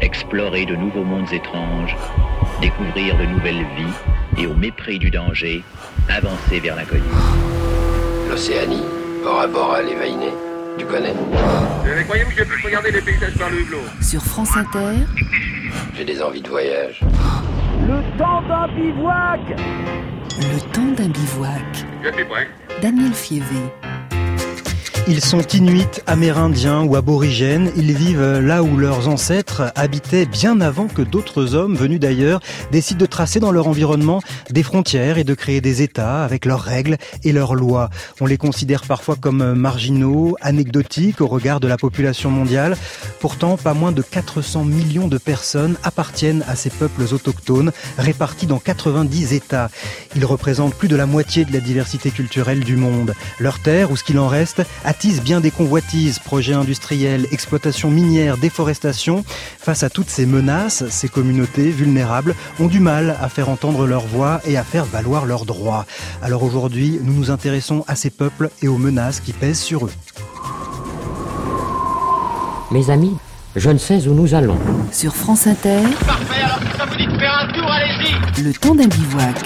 explorer de nouveaux mondes étranges, découvrir de nouvelles vies et au mépris du danger, avancer vers l'inconnu. L'Océanie, Bora Bora, les Vainés, tu connais? Croyez-vous que je puisse regarder les paysages par le hublot Sur France Inter, J'ai des envies de voyage. Le temps d'un bivouac le temps d'un bivouac. Je suis prêt. Daniel Fievé. Ils sont inuits, amérindiens ou aborigènes. Ils vivent là où leurs ancêtres habitaient bien avant que d'autres hommes venus d'ailleurs décident de tracer dans leur environnement des frontières et de créer des États avec leurs règles et leurs lois. On les considère parfois comme marginaux, anecdotiques au regard de la population mondiale. Pourtant, pas moins de 400 millions de personnes appartiennent à ces peuples autochtones répartis dans 90 États. Ils représentent plus de la moitié de la diversité culturelle du monde. Leur terre, ou ce qu'il en reste, attise bien des convoitises, projets industriels, exploitation minière, déforestation. Face à toutes ces menaces, ces communautés vulnérables ont du mal à faire entendre leur voix et à faire valoir leurs droits. Alors aujourd'hui, nous nous intéressons à ces peuples et aux menaces qui pèsent sur eux. Mes amis, je ne sais où nous allons. Sur France Inter, Parfait, alors ça vous dit de faire un tour, allez-y le temps d'un bivouac.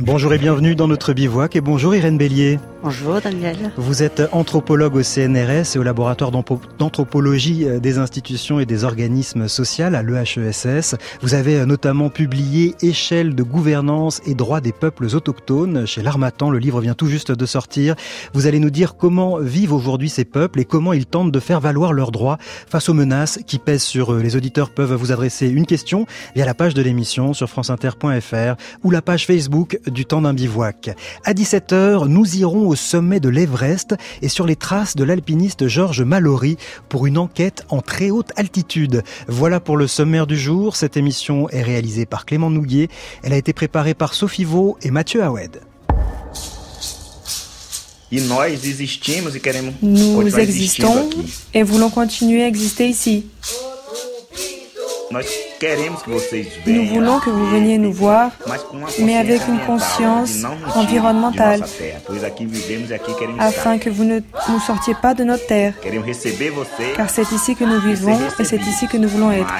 Bonjour et bienvenue dans notre bivouac et bonjour Irène Bélier. Bonjour Daniel. Vous êtes anthropologue au CNRS et au laboratoire d'anthro- d'anthropologie euh, des institutions et des organismes sociaux à l'EHESS. Vous avez euh, notamment publié Échelle de gouvernance et droits des peuples autochtones chez l'Armatan. Le livre vient tout juste de sortir. Vous allez nous dire comment vivent aujourd'hui ces peuples et comment ils tentent de faire valoir leurs droits face aux menaces qui pèsent sur eux. Les auditeurs peuvent vous adresser une question via la page de l'émission sur franceinter.fr ou la page Facebook du temps d'un bivouac. À 17h, nous irons au sommet de l'Everest et sur les traces de l'alpiniste Georges Mallory pour une enquête en très haute altitude. Voilà pour le sommaire du jour. Cette émission est réalisée par Clément Nouguier. Elle a été préparée par Sophie Vaux et Mathieu Hawed. E e Nous existons et voulons continuer à exister ici. Nous voulons que vous veniez nous voir, mais avec une conscience environnementale, e afin que vous ne nous sortiez pas de notre terre, car c'est ici que nous e vivons et c'est ici que nous voulons être.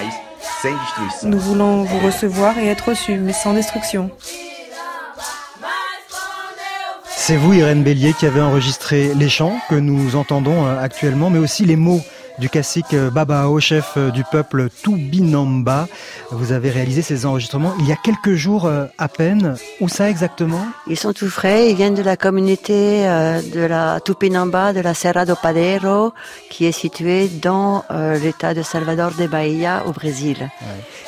Nous voulons vous recevoir et être reçus, mais sans destruction. C'est vous, Irène Bélier, qui avez enregistré les chants que nous entendons euh, actuellement, mais aussi les mots du cacique euh, Babao, chef euh, du peuple Tubinamba. Vous avez réalisé ces enregistrements il y a quelques jours euh, à peine. Où ça exactement? Ils sont tout frais, ils viennent de la communauté de la Tupinamba, de la Serra do Padeiro, qui est située dans l'état de Salvador de Bahia au Brésil.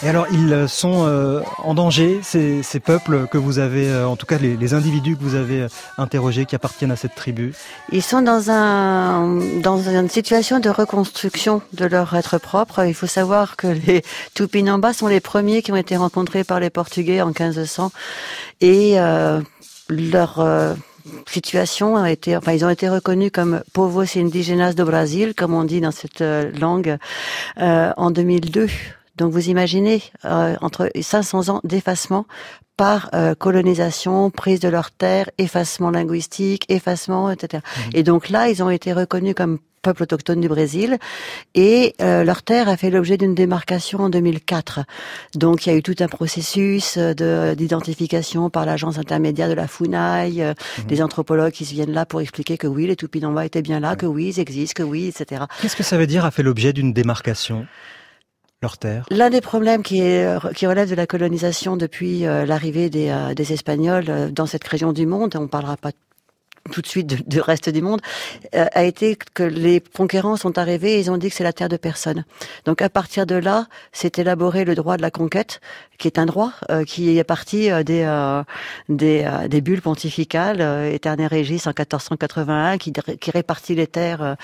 Et alors, ils sont en danger, ces, ces peuples que vous avez, en tout cas les, les individus que vous avez interrogés qui appartiennent à cette tribu? Ils sont dans un dans une situation de reconstruction de leur être propre. Il faut savoir que les Tupinamba sont les premiers qui ont été rencontrés par les Portugais en 1500 et euh, leur euh, situation a été, enfin, ils ont été reconnus comme povos indígenas do Brasil, comme on dit dans cette euh, langue, euh, en 2002. Donc vous imaginez euh, entre 500 ans d'effacement par euh, colonisation, prise de leurs terres, effacement linguistique, effacement, etc. Et donc là, ils ont été reconnus comme peuple autochtone du Brésil et euh, leur terre a fait l'objet d'une démarcation en 2004. Donc il y a eu tout un processus euh, de d'identification par l'agence intermédiaire de la FUNAI, euh, des anthropologues qui se viennent là pour expliquer que oui, les Tupinamba étaient bien là, que oui, ils existent, que oui, etc. Qu'est-ce que ça veut dire a fait l'objet d'une démarcation Leur terre? L'un des problèmes qui, est, qui relève de la colonisation depuis euh, l'arrivée des, euh, des Espagnols euh, dans cette région du monde, on parlera pas tout de suite du, reste du monde, euh, a été que les conquérants sont arrivés et ils ont dit que c'est la terre de personne. Donc à partir de là, s'est élaboré le droit de la conquête, qui est un droit euh, qui est parti euh, des, euh, des, euh, des bulles pontificales, euh, Aeternam Regis en 1481, qui, qui répartit les terres,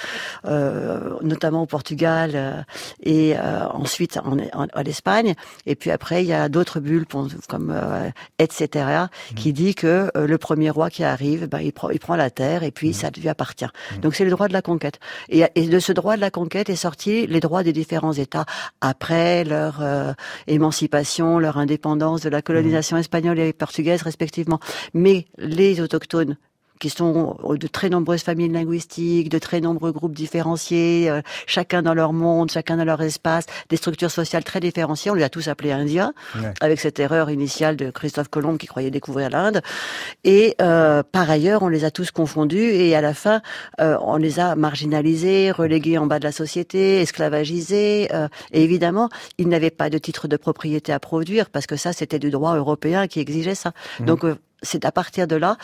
notamment au Portugal euh, et euh, ensuite en, en, en Espagne. Et puis après, il y a d'autres bulles comme euh, etc. qui dit que euh, le premier roi qui arrive, ben, il, prend, il prend la terre et puis ça lui appartient. Donc c'est le droit de la conquête. Et, et de ce droit de la conquête est sorti les droits des différents États après leur euh, émancipation, leur indépendance de la colonisation espagnole et portugaise respectivement. Mais les autochtones qui sont de très nombreuses familles linguistiques, de très nombreux groupes différenciés, euh, chacun dans leur monde, chacun dans leur espace, des structures sociales très différenciées. On les a tous appelés Indiens, Ouais. avec cette erreur initiale de Christophe Colomb qui croyait découvrir l'Inde. Et euh, par ailleurs, on les a tous confondus et à la fin, euh, on les a marginalisés, relégués en bas de la société, esclavagisés. euh, et évidemment, ils n'avaient pas de titre de propriété à produire parce que ça, c'était du droit européen qui exigeait ça. Mhm. Donc euh, c'est à partir de là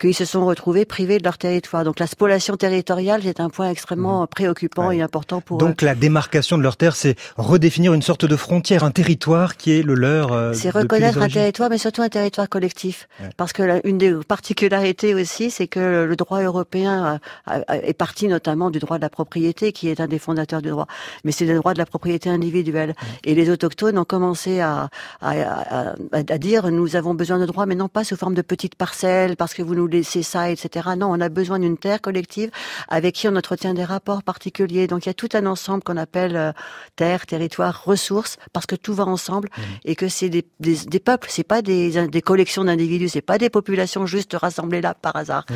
qu'ils se sont retrouvés privés de leur territoire. Donc la spoliation territoriale, c'est un point extrêmement préoccupant et important pour eux. Donc la démarcation de leur terre, c'est redéfinir une sorte de frontière, un territoire qui est le leur. euh, C'est reconnaître un territoire, mais surtout un territoire collectif. Ouais. Parce que la- une des particularités aussi, c'est que le droit européen a- a- a- est parti notamment du droit de la propriété, qui est un des fondateurs du droit. Mais c'est le droit de la propriété individuelle. Et les autochtones ont commencé à- à- à dire nous avons besoin de droits, mais non pas sous forme de petites parcelles, parce que vous nous laissez ça, etc. Non, on a besoin d'une terre collective avec qui on entretient des rapports particuliers. Donc il y a tout un ensemble qu'on appelle euh, terre, territoire, ressources, parce que tout va ensemble et que c'est des, des, des peuples, c'est pas des, des collections d'individus, c'est pas des populations juste rassemblées là par hasard.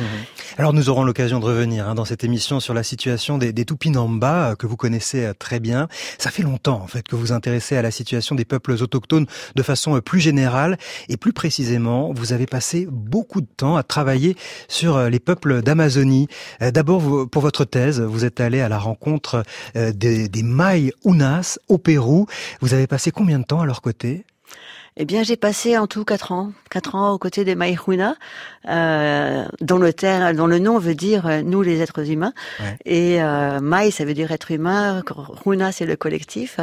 Alors nous aurons l'occasion de revenir hein, dans cette émission sur la situation des, des Tupinamba euh, que vous connaissez euh, très bien. Ça fait longtemps en fait que vous intéressez à la situation des peuples autochtones de façon plus générale et plus précisément, vous avez passé beaucoup de temps à travailler sur euh, les peuples d'Amazonie. Euh, D'abord pour votre thèse, vous êtes allé à la rencontre euh, des, des Maï Unas au Pérou. Vous avez passé combien de temps à leur côté? Eh bien, j'ai passé en tout quatre ans, quatre ans aux côtés des Maïhuna, euh, dont le terme, dont le nom veut dire euh, nous les êtres humains. Ouais. Et euh, Maï, ça veut dire être humain. Huna, c'est le collectif.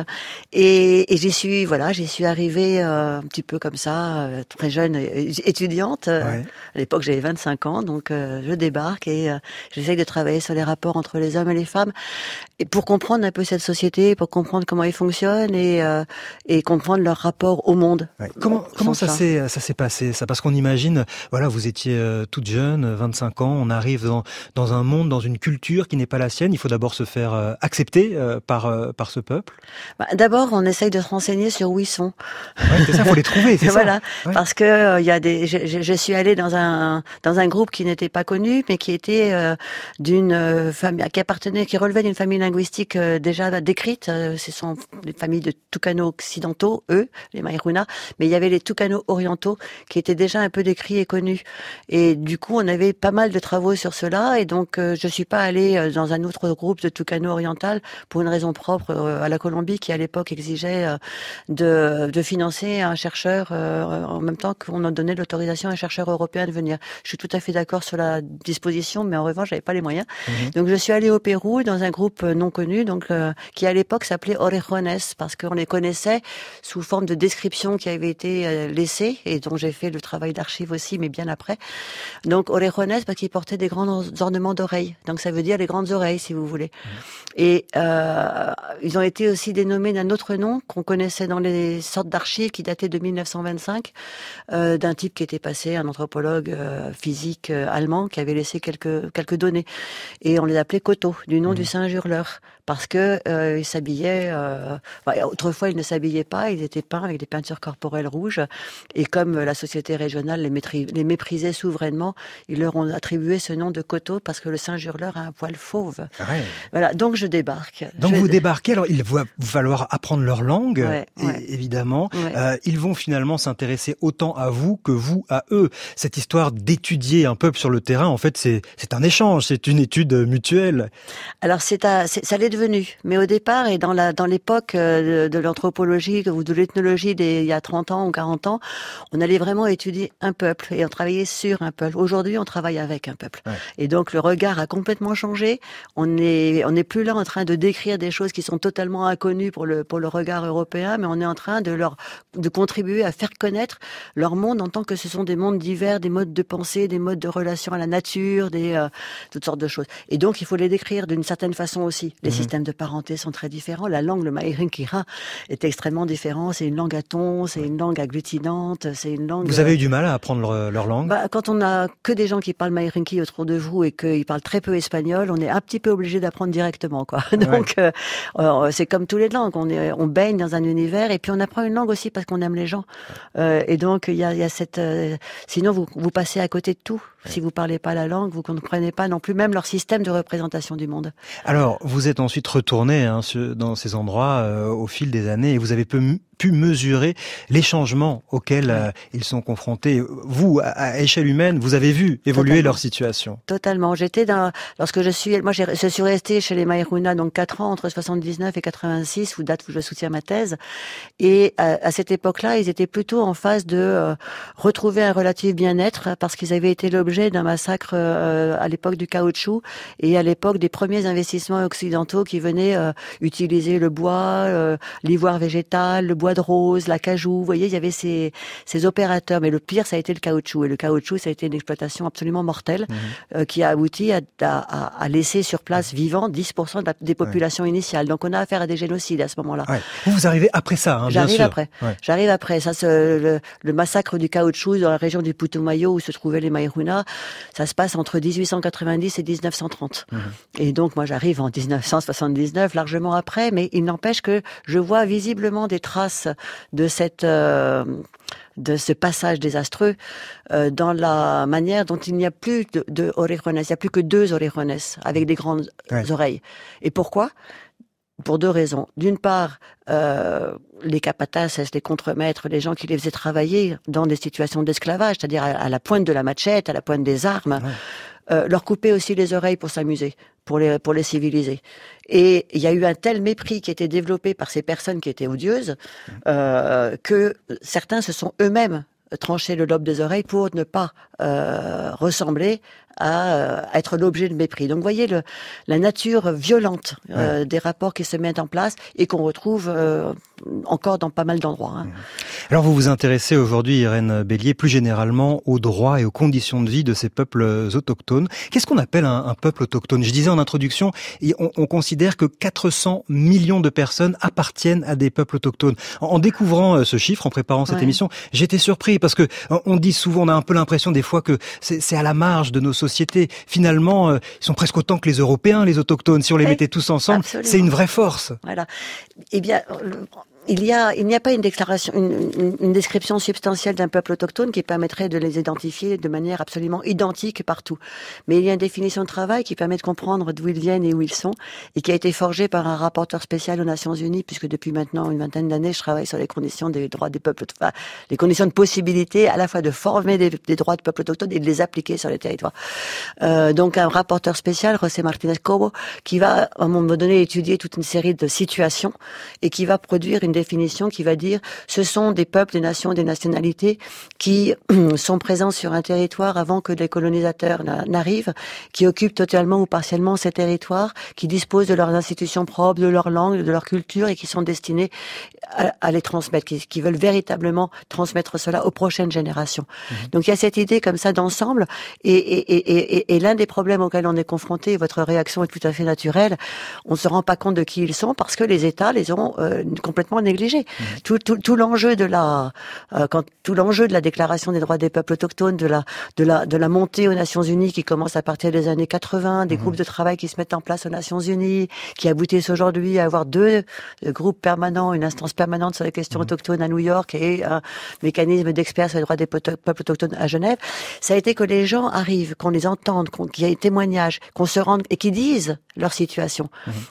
Et, et j'y suis, voilà, j'y suis arrivée euh, un petit peu comme ça, euh, très jeune étudiante. Euh, Ouais. À l'époque, j'avais 25 ans, donc euh, je débarque et euh, j'essaye de travailler sur les rapports entre les hommes et les femmes, et pour comprendre un peu cette société, pour comprendre comment ils fonctionnent et, euh, et comprendre leur rapport au monde. Ouais. Comment, comment ça s'est ça s'est passé ça? Parce qu'on imagine, voilà, vous étiez euh, toute jeune, euh, 25 ans, on arrive dans dans un monde, dans une culture qui n'est pas la sienne. Il faut d'abord se faire euh, accepter euh, par euh, par ce peuple. Bah, D'abord, on essaye de se renseigner sur où ils sont. Ouais, c'est ça, faut les trouver, c'est ça. voilà, Ouais. parce que euh, il y a des. Je, je- je suis allée dans un dans un groupe qui n'était pas connu, mais qui était euh, d'une euh, famille qui appartenait, qui relevait d'une famille linguistique euh, déjà décrite. Euh, ce sont des familles de Tucano occidentaux, eux, les Maïruna, mais il y avait les Tucano orientaux qui étaient déjà un peu décrits et connus. Et du coup, on avait pas mal de travaux sur cela, et donc euh, je suis pas allée euh, dans un autre groupe de Tucano oriental pour une raison propre euh, à la Colombie qui à l'époque exigeait euh, de, de financer un chercheur euh, en même temps qu'on a donné l'autorisation à un chercheur européen de venir. Je suis tout à fait d'accord sur la disposition, mais en revanche, j'avais pas les moyens. Donc je suis allée au Pérou dans un groupe non connu, donc euh, qui à l'époque s'appelait Orejones parce qu'on les connaissait sous forme de descriptions qui avaient été euh, laissées et dont j'ai fait le travail d'archive aussi, mais bien après. Donc Orejones parce qu'ils portaient des grands ornements d'oreilles. Donc ça veut dire les grandes oreilles, si vous voulez. Et euh, ils ont été aussi dénommés d'un autre nom qu'on connaissait dans les sortes d'archives qui dataient de 1925, euh, d'un type qui était passé, un anthropologue euh, physique allemand, qui avait laissé quelques quelques données. Et on les appelait Coteau, du nom du singe hurleur, parce que euh, ils s'habillaient. Euh, enfin, autrefois, ils ne s'habillaient pas, ils étaient peints avec des peintures corporelles rouges. Et comme euh, la société régionale les, méprisait souverainement, ils leur ont attribué ce nom de Coteau parce que le singe hurleur a un poil fauve. Ouais. Voilà, donc je débarque. Donc Je- vous débarquez, alors il va falloir apprendre leur langue, Ouais, é- ouais. évidemment. Euh, ils vont finalement s'intéresser autant à vous que vous à eux. Cette histoire d'étudier un peuple sur le terrain, en fait, c'est un échange, c'est une étude mutuelle. Alors c'est ça l'est devenu, mais au départ et dans la dans l'époque euh, de, de l'anthropologie ou de l'ethnologie il y a 30 ans ou 40 ans, on allait vraiment étudier un peuple et on travaillait sur un peuple. Aujourd'hui, on travaille avec un peuple. Ouais. Et donc le regard a complètement changé. On est on n'est plus là en train de décrire des choses qui sont totalement inconnues pour le pour le regard européen, mais on est en train de leur de contribuer à faire connaître leur monde en tant que ce sont des mondes divers, des modes de pensée, des modes de relation à la nature, des euh, toutes sortes de choses. Et donc il faut les décrire d'une certaine façon aussi. Les Mhm. Systèmes de parenté sont très différents. La langue, le Maïrinkira, est extrêmement différent. C'est une langue à ton, c'est une langue agglutinante, c'est une langue. Vous avez eu du mal à apprendre leur, leur langue? Bah, quand on a que des gens qui parlent Maïrinki autour de vous et qu'ils parlent très peu espagnol, on est un petit peu obligé d'apprendre directement, quoi. Donc, euh, euh, c'est comme tous les langues. On, est, on baigne dans un univers et puis on apprend une langue aussi parce qu'on aime les gens. Euh, et donc, il y a, y a cette. euh, sinon, vous, vous passez à côté de tout. Si vous parlez pas la langue, vous comprenez pas non plus même leur système de représentation du monde. Alors, vous êtes ensuite retourné hein, dans ces endroits euh, au fil des années et vous avez pu, pu mesurer les changements auxquels euh, ils sont confrontés. Vous, à, échelle humaine, vous avez vu évoluer leur situation. Totalement. J'étais dans lorsque je suis, moi, je suis restée chez les Maïruna donc quatre ans entre 79 et 86, où date où je soutiens ma thèse. Et à, à cette époque-là, ils étaient plutôt en phase de euh, retrouver un relatif bien-être parce qu'ils avaient été l'objet d'un massacre euh, à l'époque du caoutchouc et à l'époque des premiers investissements occidentaux qui venaient euh, utiliser le bois, l'ivoire végétal, le bois de rose, la cajou. Vous voyez, il y avait ces, ces opérateurs. Mais le pire, ça a été le caoutchouc. Et le caoutchouc, ça a été une exploitation absolument mortelle mmh. qui a abouti à, à, à, laisser sur place vivant 10% des populations initiales. Donc on a affaire à des génocides à ce moment-là. Ouais. Vous, arrivez après ça, hein, J'arrive après. J'arrive après. Ça, le, le, massacre du caoutchouc dans la région du Putumayo où se trouvaient les Maïruna, ça se passe entre 1890 et 1930. Mmh. Et donc moi j'arrive en 1979, largement après, mais il n'empêche que je vois visiblement des traces de cette euh, de ce passage désastreux euh, dans la manière dont il n'y a plus de, de orejones. Il n'y a plus que deux orejones avec des grandes ouais. oreilles. Et pourquoi? Pour deux raisons. D'une part, euh, les capatas, les contremaîtres, les gens qui les faisaient travailler dans des situations d'esclavage, c'est-à-dire à, la pointe de la machette, à la pointe des armes, ouais. euh, leur couper aussi les oreilles pour s'amuser, pour les, pour les civiliser. Et il y a eu un tel mépris qui était développé par ces personnes qui étaient odieuses euh, que certains se sont eux-mêmes tranché le lobe des oreilles pour ne pas euh, ressembler à, euh, être l'objet de mépris. Donc, vous voyez le, la nature violente euh, ouais. des rapports qui se mettent en place et qu'on retrouve euh, encore dans pas mal d'endroits. Hein. Alors, vous vous intéressez aujourd'hui, Irène Bélier, plus généralement aux droits et aux conditions de vie de ces peuples autochtones. Qu'est-ce qu'on appelle un, un, peuple autochtone? Je disais en introduction, on, on, considère que 400 millions de personnes appartiennent à des peuples autochtones. En, en découvrant ce chiffre, en préparant cette ouais. émission, j'étais surpris parce que on dit souvent, on a un peu l'impression des fois que c'est à la marge de nos sociétés. Finalement, euh, ils sont presque autant que les Européens, les autochtones. Si on les mettait tous ensemble, c'est une vraie force. Voilà. Eh bien, il n'y a pas une déclaration, une, description substantielle d'un peuple autochtone qui permettrait de les identifier de manière absolument identique partout. Mais il y a une définition de travail qui permet de comprendre d'où ils viennent et où ils sont, et qui a été forgée par un rapporteur spécial aux Nations Unies, puisque depuis maintenant une vingtaine d'années, je travaille sur les conditions des droits des peuples, enfin, les conditions de possibilité à la fois de former des, droits de peuples autochtones et de les appliquer sur les territoires. Euh, donc un rapporteur spécial, José Martinez Cobo, qui va à un moment donné étudier toute une série de situations et qui va produire une définition qui va dire ce sont des peuples, des nations, des nationalités qui sont présents sur un territoire avant que les colonisateurs n'arrivent, qui occupent totalement ou partiellement ces territoires, qui disposent de leurs institutions propres, de leur langue, de leur culture et qui sont destinés à, à les transmettre, qui, qui, veulent véritablement transmettre cela aux prochaines générations. Mmh. Donc il y a cette idée comme ça d'ensemble et, et, et, et l'un des problèmes auxquels on est confronté, votre réaction est tout à fait naturelle, on ne se rend pas compte de qui ils sont parce que les États les ont euh, complètement négligé. Mmh. Tout, tout, tout l'enjeu de la, euh, quand tout l'enjeu de la Déclaration des droits des peuples autochtones, de la, de la, de la montée aux Nations Unies qui commence à partir des années 80, des mmh. groupes de travail qui se mettent en place aux Nations Unies, qui aboutissent aujourd'hui à avoir deux euh, groupes permanents, une instance permanente sur les questions mmh. autochtones à New York et un mécanisme d'experts sur les droits des peuples autochtones à Genève. Ça a été que les gens arrivent, qu'on les entende, qu'il y ait témoignages, qu'on se rende et qui disent leur situation.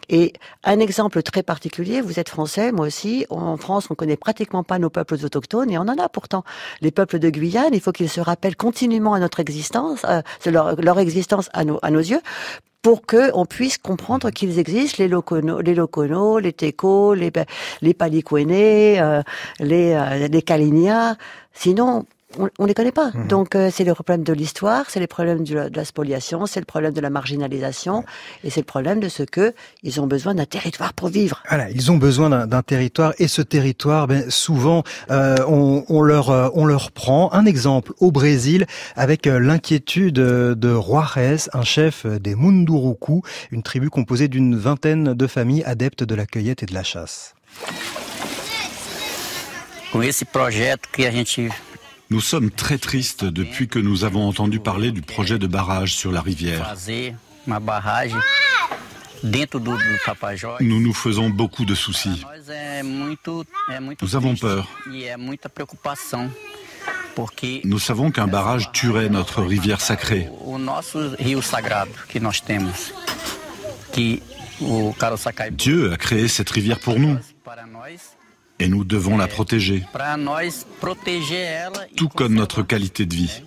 Et un exemple très particulier, vous êtes français, moi aussi, en France, on connaît pratiquement pas nos peuples autochtones et on en a pourtant. Les peuples de Guyane, il faut qu'ils se rappellent continuellement à notre existence, euh, leur, leur existence à nos, à nos yeux, pour que on puisse comprendre qu'ils existent, les Locono, les Locono, les Teco, les, les Palicuene, euh, les, euh, les Kalinia. Sinon, on, on les connaît pas. Mmh. Donc euh, c'est le problème de l'histoire, c'est le problème de la, de la spoliation, c'est le problème de la marginalisation, et c'est le problème de ce que ils ont besoin d'un territoire pour vivre. Voilà, ils ont besoin d'un territoire, et ce territoire, ben, souvent, euh, on, on, leur euh, on leur prend un exemple au Brésil avec euh, l'inquiétude de Juarez, un chef des Munduruku, une tribu composée d'une vingtaine de familles adeptes de la cueillette et de la chasse. Com esse projeto que a gente nous sommes très tristes depuis que nous avons entendu parler du projet de barrage sur la rivière. Nous nous faisons beaucoup de soucis. Nous avons peur. Nous savons qu'un barrage tuerait notre rivière sacrée. Dieu a créé cette rivière pour nous et nous devons la protéger, tout comme notre qualité de vie.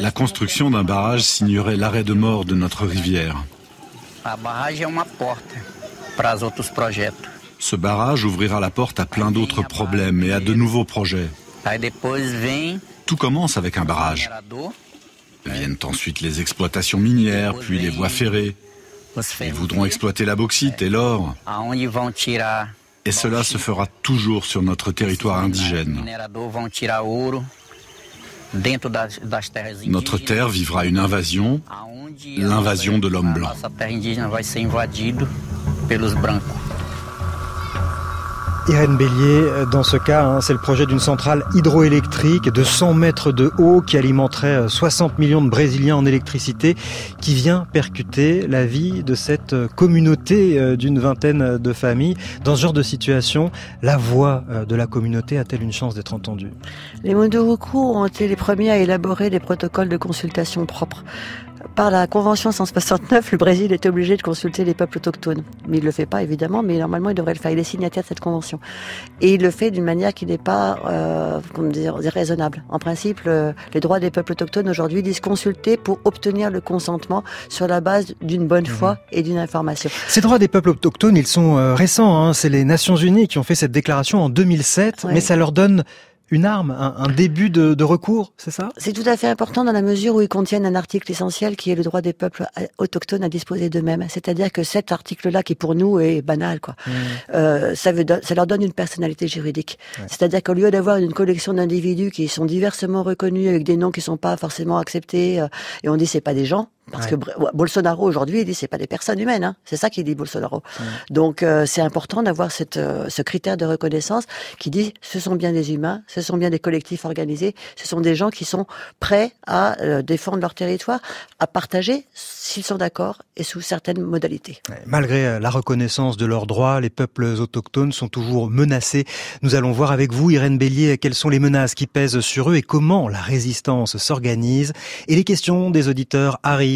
La construction d'un barrage signerait l'arrêt de mort de notre rivière. Ce barrage ouvrira la porte à plein d'autres problèmes et à de nouveaux projets. Tout commence avec un barrage. Viennent ensuite les exploitations minières, puis les voies ferrées. Ils voudront exploiter la bauxite et l'or. tirar Et cela se fera toujours sur notre territoire indigène. Notre terre vivra une invasion, l'invasion de l'homme blanc. Irène Bélier, euh, dans ce cas, hein, c'est le projet d'une centrale hydroélectrique de 100 mètres de haut qui alimenterait euh, 60 millions de Brésiliens en électricité, qui vient percuter la vie de cette euh, communauté euh, d'une vingtaine de familles. Dans ce genre de situation, la voix euh, de la communauté a-t-elle une chance d'être entendue? Les Munduruku ont été les premiers à élaborer des protocoles de consultation propres. Par la Convention 169, le Brésil est obligé de consulter les peuples autochtones. Mais il le fait pas, évidemment, mais normalement, il devrait le faire. Il est signataire de cette convention. Et il le fait d'une manière qui n'est pas euh, comment dire, raisonnable. En principe, le- les droits des peuples autochtones aujourd'hui disent consulter pour obtenir le consentement sur la base d'une bonne foi et d'une information. Ces droits des peuples autochtones, ils sont euh, récents. hein. C'est les Nations Unies qui ont fait cette déclaration en 2007, Ouais. mais ça leur donne une arme, un, un début de, de recours, c'est ça? C'est tout à fait important dans la mesure où ils contiennent un article essentiel qui est le droit des peuples autochtones à disposer d'eux-mêmes. C'est-à-dire que cet article-là, qui pour nous est banal, quoi, euh, ça, veut, ça leur donne une personnalité juridique. C'est-à-dire qu'au lieu d'avoir une collection d'individus qui sont diversement reconnus avec des noms qui sont pas forcément acceptés, euh, et on dit c'est pas des gens. Parce que Bolsonaro aujourd'hui il dit c'est pas des personnes humaines, hein. c'est ça qu'il dit Bolsonaro. Donc euh, c'est important d'avoir cette, euh, ce critère de reconnaissance qui dit ce sont bien des humains, ce sont bien des collectifs organisés, ce sont des gens qui sont prêts à euh, défendre leur territoire, à partager s'ils sont d'accord et sous certaines modalités. Malgré la reconnaissance de leurs droits, les peuples autochtones sont toujours menacés. Nous allons voir avec vous, Irène Bélier, quelles sont les menaces qui pèsent sur eux et comment la résistance s'organise. Et les questions des auditeurs arrivent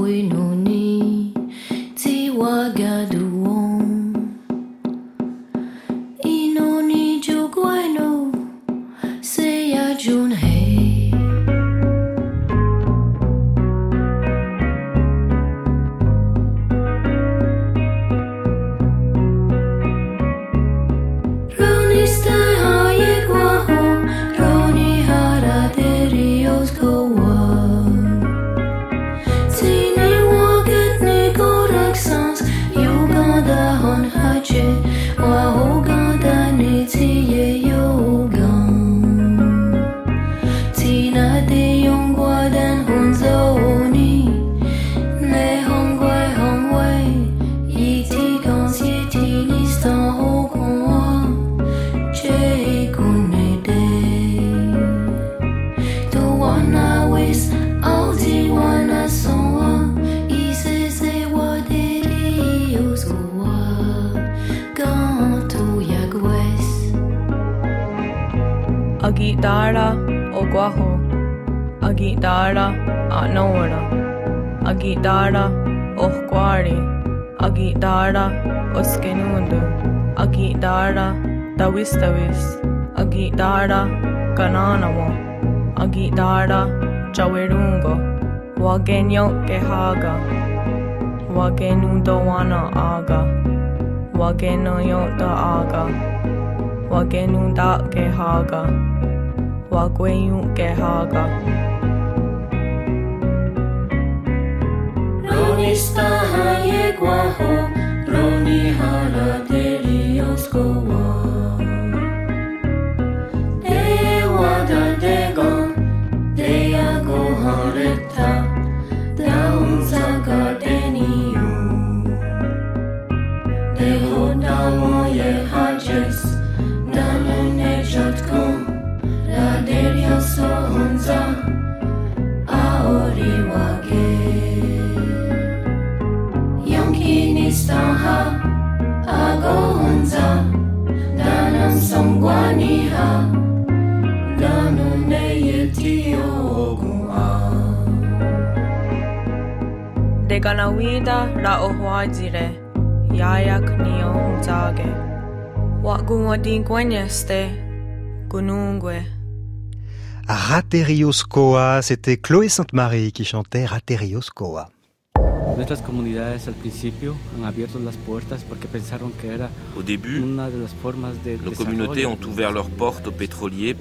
为奴。guitarra, oh os quari, a guitarra, os kenundo, a guitarra, tawis agi a guitarra, kananawa, agi guitarra, chawerungo, wagenyo kehaga, wagenundo wana aga, wagenoyo da aga, wagenunda kehaga, wagweyu kehaga. Guajo, Broni Hala, Delioskowa. De ganawida la ohwadzire, yayak nio huntage. Wa gumodi gwenyeste, gunungwe. Raterioscoa, c'était Chloé Sainte-Marie qui chantait Raterioscoa. Nuestras comunidades al principio han abierto las puertas porque pensaron que era Au début, una de las formas de nos communautés ont ouvert leurs portes aux pétroliers,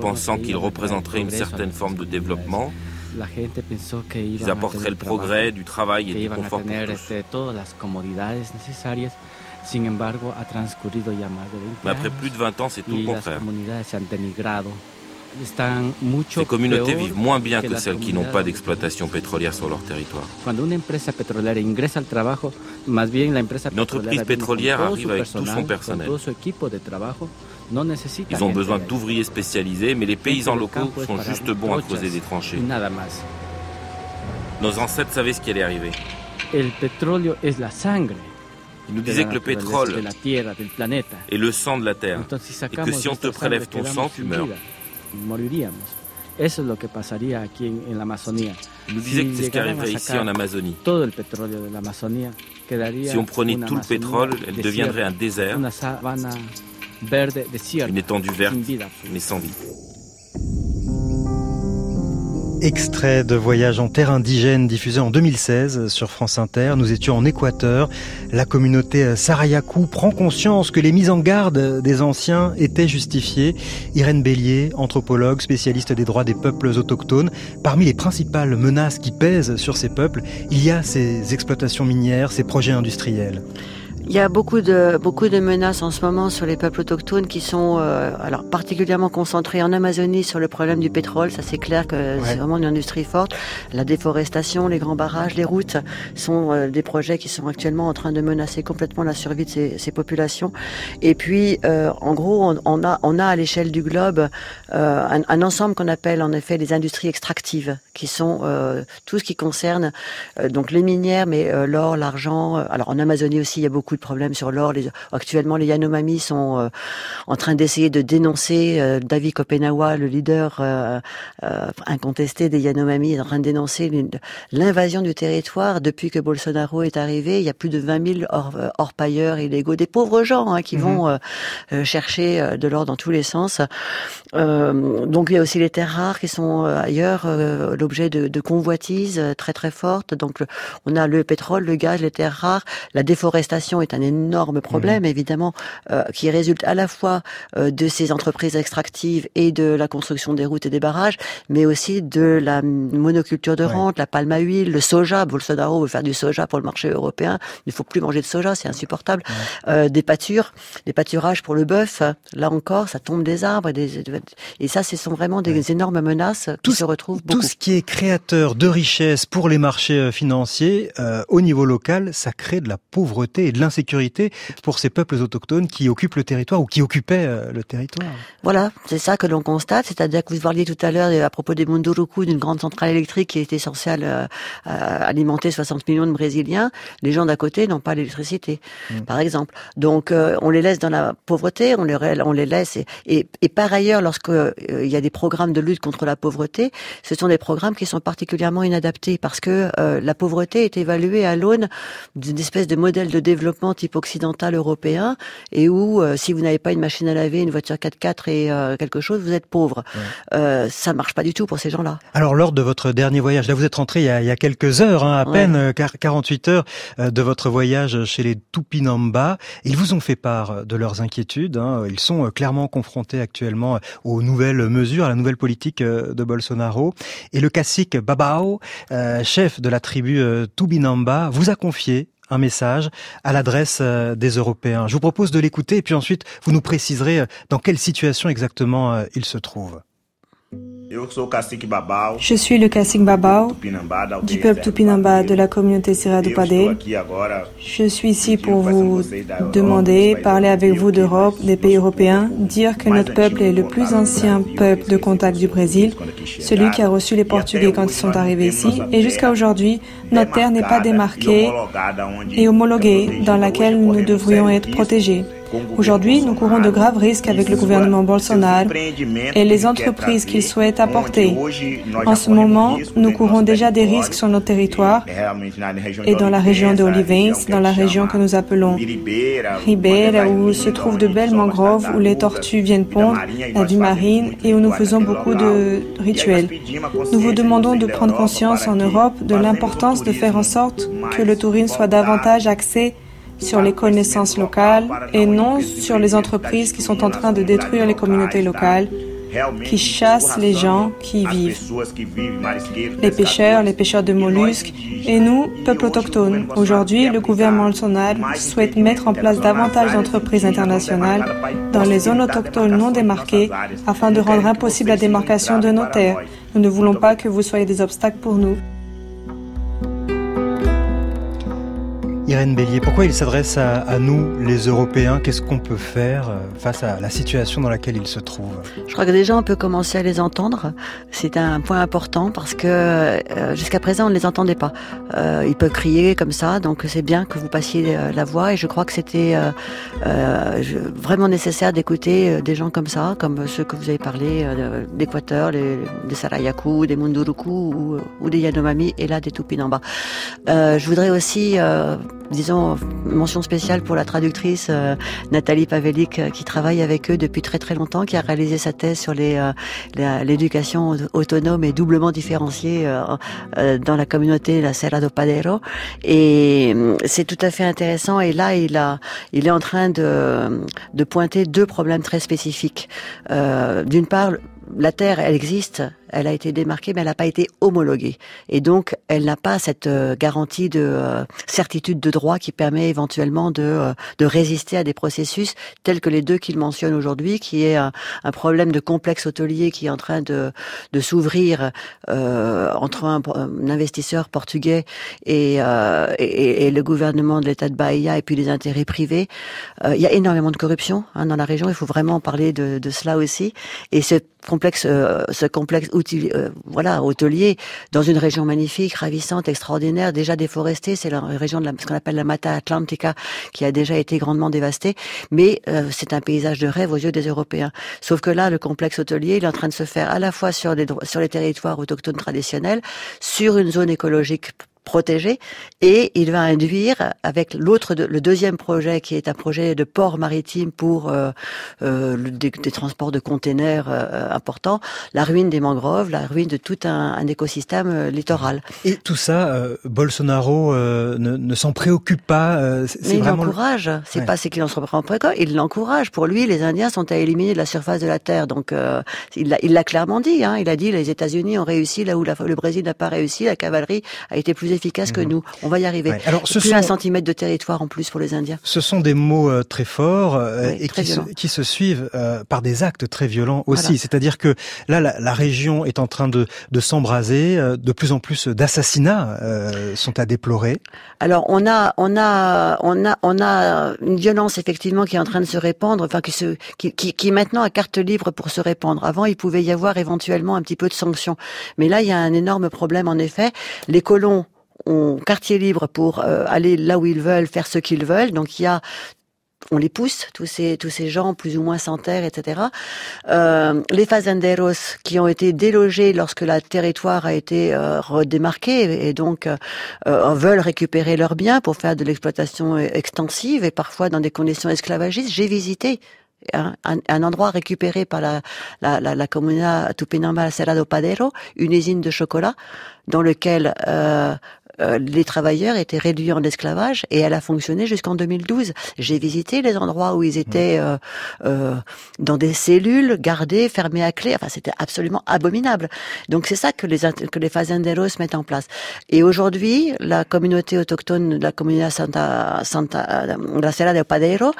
pensant qu'ils représenteraient une certaine forme de développement. Ils apporteraient le progrès, du travail et du confort pour tener tous. este, todas las comodidades necesarias. Sin embargo, ha transcurrido ya más de 20 Mais après plus de 20 ans, c'est tout le contraire. Ces communautés vivent moins bien que celles qui n'ont pas d'exploitation pétrolière sur leur territoire. Une entreprise pétrolière arrive avec tout son personnel. Ils ont besoin d'ouvriers spécialisés, mais les paysans locaux sont juste bons à creuser des tranchées. Nos ancêtres savaient ce qui allait arriver. Ils nous disaient que le pétrole est le sang de la terre. Et que si on te prélève ton sang, tu meurs. Moriríamos. Eso es lo que pasaría aquí en, en la Amazonía. Ils nous que c'est ce qui llegaran a arriverait ici sacar en Amazonie. Todo el petróleo de la Amazonía quedaría Si on prenait tout le pétrole, elle desierta, deviendrait un désert, Una sabana verde desierta. une étendue verte, sin vida absoluta. mais sans vie. Extrait de Voyage en terre indigène diffusé en 2016 sur France Inter. Nous étions en Équateur. La communauté Sarayaku prend conscience que les mises en garde des anciens étaient justifiées. Irène Bélier, anthropologue, spécialiste des droits des peuples autochtones. Parmi les principales menaces qui pèsent sur ces peuples, il y a ces exploitations minières, ces projets industriels. Il y a beaucoup de, beaucoup de menaces en ce moment sur les peuples autochtones qui sont euh, alors particulièrement concentrées en Amazonie sur le problème du pétrole. Ça c'est clair que c'est vraiment une industrie forte. La déforestation, les grands barrages, les routes sont euh, des projets qui sont actuellement en train de menacer complètement la survie de ces, ces populations. Et puis euh, en gros on, on, a, on a à l'échelle du globe euh, un, un, ensemble qu'on appelle en effet les industries extractives qui sont euh, tout ce qui concerne euh, donc les minières mais euh, l'or, l'argent. alors en Amazonie aussi il y a beaucoup de problèmes sur l'or. Les, actuellement, les Yanomami sont euh, en train d'essayer de dénoncer. Euh, David Kopenawa, le leader euh, incontesté des Yanomami, est en train de dénoncer l'invasion du territoire depuis que Bolsonaro est arrivé. Il y a plus de 20 000 or, orpailleurs illégaux, des pauvres gens hein, qui mm -hmm. vont chercher de l'or dans tous les sens. Donc il y a aussi les terres rares qui sont ailleurs l'objet de, de convoitises très très fortes. Donc le, on a le pétrole, le gaz, les terres rares. La déforestation est un énorme problème, mmh. évidemment, euh, qui résulte à la fois euh, de ces entreprises extractives et de la construction des routes et des barrages, mais aussi de la monoculture de rente, ouais. la palme à huile, le soja. Bolsonaro veut faire du soja pour le marché européen. Il ne faut plus manger de soja, c'est insupportable. Ouais. Euh, des pâtures, des pâturages pour le bœuf. Là encore, ça tombe des arbres. Des, et ça, ce sont vraiment des ouais. énormes menaces tout qui se retrouvent beaucoup. Tout ce qui est créateur de richesses pour les marchés financiers, au niveau local, ça crée de la pauvreté et de l'insécurité pour ces peuples autochtones qui occupent le territoire ou qui occupaient euh, le territoire. Voilà, c'est ça que l'on constate. C'est-à-dire que vous parliez tout à l'heure à propos des Munduruku, d'une grande centrale électrique qui était censée euh, alimenter 60 millions de Brésiliens. Les gens d'à côté n'ont pas l'électricité, mmh. par exemple. Donc, euh, on les laisse dans la pauvreté, on les, on les laisse. Et, et, et par ailleurs, lorsqu'il euh, y a des programmes de lutte contre la pauvreté, ce sont des programmes qui sont particulièrement inadaptés parce que euh, la pauvreté est évaluée à l'aune d'une espèce de modèle de développement développement type occidental européen et où euh, si vous n'avez pas une machine à laver, une voiture 4x4 et euh, quelque chose, vous êtes pauvre. Euh, ça marche pas du tout pour ces gens-là. Alors lors de votre dernier voyage, là vous êtes rentré il y a, il y a quelques heures, hein, à Ouais. peine euh, quar- 48 heures de votre voyage chez les Tupinamba. Ils vous ont fait part de leurs inquiétudes. hein. Ils sont clairement confrontés actuellement aux nouvelles mesures, à la nouvelle politique de Bolsonaro. Et le cacique Babao, chef de la tribu Tupinamba, vous a confié un message à l'adresse euh, des Européens. Je vous propose de l'écouter et puis ensuite vous nous préciserez euh, dans quelle situation exactement euh, il se trouve. Je suis le Cacique Babao du peuple Tupinamba de la communauté Serra do agora Je suis ici pour vous demander, parler avec vous d'Europe, des pays européens, dire que notre peuple est le plus ancien peuple de contact du Brésil, celui qui a reçu les Portugais quand ils sont arrivés ici, et jusqu'à aujourd'hui, notre terre n'est pas démarquée et homologuée dans laquelle nous devrions être protégés. Aujourd'hui, nous courons de graves risques avec le gouvernement Bolsonaro et les entreprises qu'il souhaite apporter. En ce moment, nous courons déjà des risques sur notre territoire et dans la région de Olivens, dans la région que nous appelons Ribeira, où se trouvent de belles mangroves, où les tortues viennent pondre, la vie marine et où nous faisons beaucoup de rituels. Nous vous demandons de prendre conscience en Europe de l'importance de faire en sorte que le tourisme soit davantage axé sur les connaissances locales et non sur les entreprises qui sont en train de détruire les communautés locales, qui chassent les gens qui y vivent, les pêcheurs, les pêcheurs de mollusques, et nous, peuple autochtone. Aujourd'hui, le gouvernement Bolsonaro souhaite mettre en place davantage d'entreprises internationales dans les zones autochtones non démarquées afin de rendre impossible la démarcation de nos terres. Nous ne voulons pas que vous soyez des obstacles pour nous. Irène Bélier, pourquoi il s'adresse à, nous, les Européens? Qu'est-ce qu'on peut faire euh, face à la situation dans laquelle il se trouve? Je crois que déjà on peut commencer à les entendre. C'est un point important parce que euh, jusqu'à présent on ne les entendait pas. Euh, ils peuvent crier comme ça, donc c'est bien que vous passiez euh, la voix et je crois que c'était vraiment nécessaire d'écouter des gens comme ça, comme ceux que vous avez parlé d'Équateur, des Sarayaku, des Munduruku ou, ou des Yanomami et là des Tupinamba. Je voudrais aussi, disons, mention spéciale pour la traductrice euh, Nathalie Pavelik euh, qui travaille avec eux depuis très très longtemps, qui a réalisé sa thèse sur euh, l'éducation auto- autonome et doublement différenciée euh, euh, dans la communauté la Serra do Padero. Et euh, c'est tout à fait intéressant. Et là, il a, il est en train de de pointer deux problèmes très spécifiques. Euh, D'une part, la Terre, elle existe, elle a été démarquée, mais elle n'a pas été homologuée. Et donc, elle n'a pas cette euh, garantie de euh, certitude de droit qui permet éventuellement de, euh, de résister à des processus tels que les deux qu'il mentionne aujourd'hui, qui est un, problème de complexe hôtelier qui est en train de, s'ouvrir entre un, investisseur portugais et, le gouvernement de l'État de Bahia et puis les intérêts privés. Il y a énormément de corruption hein, dans la région, il faut vraiment parler de, de cela aussi. Et ce complexe, ce complexe euh, voilà, hôtelier, dans une région magnifique, ravissante, extraordinaire, déjà déforestée, c'est la région de ce qu'on appelle la Mata Atlantica, qui a déjà été grandement dévastée, mais euh, c'est un paysage de rêve aux yeux des Européens. Sauf que là, le complexe hôtelier, il est en train de se faire à la fois sur les territoires autochtones traditionnels, sur une zone écologique protégé et il va induire avec l'autre le deuxième projet qui est un projet de port maritime pour euh, euh, des, des transports de containers euh, importants la ruine des mangroves la ruine de tout un, un écosystème euh, littoral Et tout ça, euh, Bolsonaro euh, ne, ne s'en préoccupe pas. euh, c'est- mais il le- l'encourage c'est Ouais. pas c'est qu'il en se reprend pas il l'encourage pour lui les Indiens sont à éliminer de la surface de la terre donc euh, il l'a il l'a clairement dit hein, il a dit les États-Unis ont réussi là où la- le Brésil n'a pas réussi la cavalerie a été plus efficace que nous on va y arriver. Ouais. Alors, ce plus un sont- centimètre de territoire en plus pour les Indiens Ce sont des mots euh, très forts euh, Oui, et très qui se, qui se suivent euh, par des actes très violents aussi. Voilà. C'est-à-dire que là, la, la région est en train de, de s'embraser. euh, de plus en plus d'assassinats euh, sont à déplorer. Alors on a on a on a on a une violence effectivement qui est en train de se répandre, enfin qui se qui, qui, qui est maintenant à carte libre pour se répandre. Avant il pouvait y avoir éventuellement un petit peu de sanctions, mais là il y a un énorme problème en effet. Les colons ont quartier libre pour euh, aller là où ils veulent, faire ce qu'ils veulent. Donc il y a on les pousse, tous ces, tous ces gens plus ou moins sans terre, etc. Euh, les fazenderos qui ont été délogés lorsque le territoire a été euh, redémarqué et donc euh, euh, veulent récupérer leurs biens pour faire de l'exploitation extensive et parfois dans des conditions esclavagistes. J'ai visité un, un, endroit récupéré par la, la, la, la Comuna Tupinamba Cerrado Padero, une usine de chocolat, dans lequel euh, euh, les travailleurs étaient réduits en esclavage et elle a fonctionné jusqu'en 2012. J'ai visité les endroits où ils étaient euh, euh, dans des cellules gardées, fermées à clé. Enfin, c'était absolument abominable. Donc c'est ça que les que les fazenderos mettent en place. Et aujourd'hui, la communauté autochtone, la communauté Santa Santa la Serra del Padero,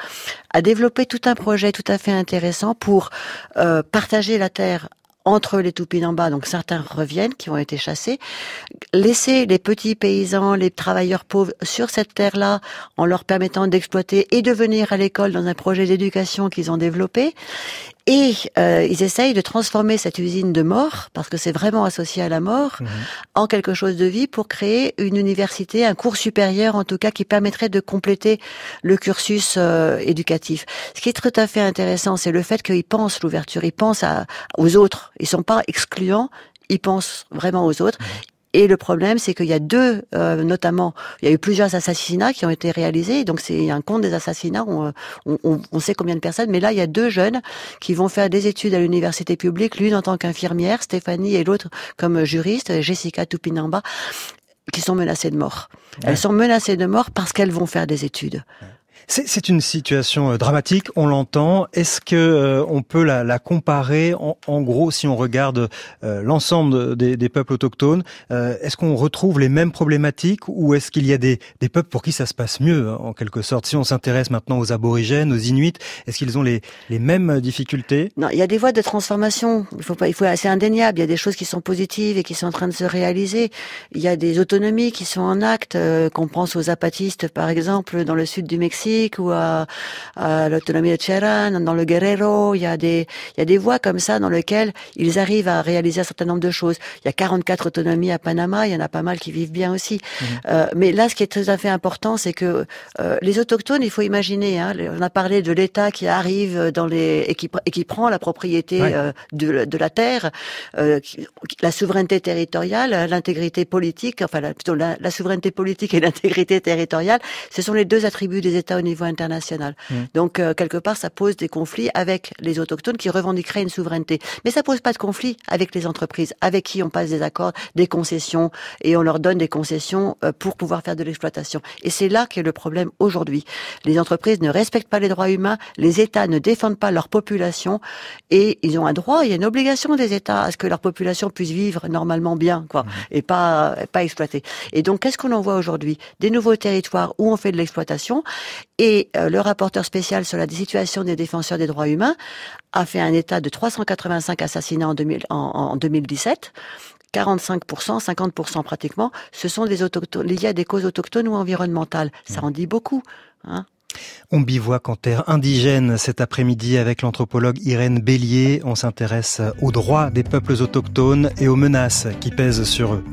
a développé tout un projet tout à fait intéressant pour euh, partager la terre entre les Tupinamba, donc certains reviennent qui ont été chassés, laisser les petits paysans, les travailleurs pauvres sur cette terre-là en leur permettant d'exploiter et de venir à l'école dans un projet d'éducation qu'ils ont développé et euh, ils essayent de transformer cette usine de mort, parce que c'est vraiment associé à la mort, mmh. en quelque chose de vie pour créer une université, un cours supérieur en tout cas, qui permettrait de compléter le cursus euh, éducatif. Ce qui est tout à fait intéressant, c'est le fait qu'ils pensent l'ouverture, ils pensent à, aux autres, ils sont pas excluants, ils pensent vraiment aux autres. Et le problème, c'est qu'il y a deux, euh, notamment, il y a eu plusieurs assassinats qui ont été réalisés. Donc c'est un compte des assassinats. On, on, on, sait combien de personnes, mais là il y a deux jeunes qui vont faire des études à l'université publique, l'une en tant qu'infirmière, Stéphanie, et l'autre comme juriste, Jessica Tupinamba, qui sont menacées de mort. Elles sont menacées de mort parce qu'elles vont faire des études. C'est une situation euh, dramatique, on l'entend. Est-ce que euh, on peut la, la comparer en, en, gros si on regarde euh, l'ensemble des, des, peuples autochtones euh, Est-ce qu'on retrouve les mêmes problématiques ou est-ce qu'il y a des, des, peuples pour qui ça se passe mieux hein, en quelque sorte? Si on s'intéresse maintenant aux aborigènes, aux Inuits, est-ce qu'ils ont les, les, mêmes difficultés? Non, il y a des voies de transformation. Il faut pas, il faut c'est indéniable. Il y a des choses qui sont positives et qui sont en train de se réaliser. Il y a des autonomies qui sont en acte. Qu'on pense aux apatistes par exemple dans le sud du Mexique ou à, à l'autonomie de Cheran, dans le Guerrero. Il y a des, il y a des voies comme ça dans lesquelles ils arrivent à réaliser un certain nombre de choses. Il y a 44 autonomies à Panama. Il y en a pas mal qui vivent bien aussi. Mmh. Euh, mais là, ce qui est tout à fait important, c'est que euh, les autochtones, il faut imaginer. Hein, on a parlé de l'État qui arrive dans les et qui, et qui prend la propriété ouais. euh, de, de, la terre, la souveraineté territoriale, l'intégrité politique, enfin la, plutôt la, la souveraineté politique et l'intégrité territoriale, ce sont les deux attributs des États au niveau international. Mmh. Donc euh, quelque part, ça pose des conflits avec les autochtones qui revendiqueraient une souveraineté. Mais ça pose pas de conflit avec les entreprises, avec qui on passe des accords, des concessions, et on leur donne des concessions euh, pour pouvoir faire de l'exploitation. Et c'est là qu'est le problème aujourd'hui. Les entreprises ne respectent pas les droits humains, les États ne défendent pas leur population, et ils ont un droit, il y a une obligation des États à ce que leur population puisse vivre normalement bien, quoi, mmh. et pas pas exploiter. Et donc, qu'est-ce qu'on en voit aujourd'hui? Des nouveaux territoires où on fait de l'exploitation et euh, le rapporteur spécial sur la situation des défenseurs des droits humains a fait un état de 385 assassinats en, 2000, en, en 2017. 45%, 50% pratiquement, ce sont des autochtones, liés à des causes autochtones ou environnementales. Ça mmh. en dit beaucoup. Hein on bivouac en terre indigène cet après-midi avec l'anthropologue Irène Bélier. On s'intéresse aux droits des peuples autochtones et aux menaces qui pèsent sur eux.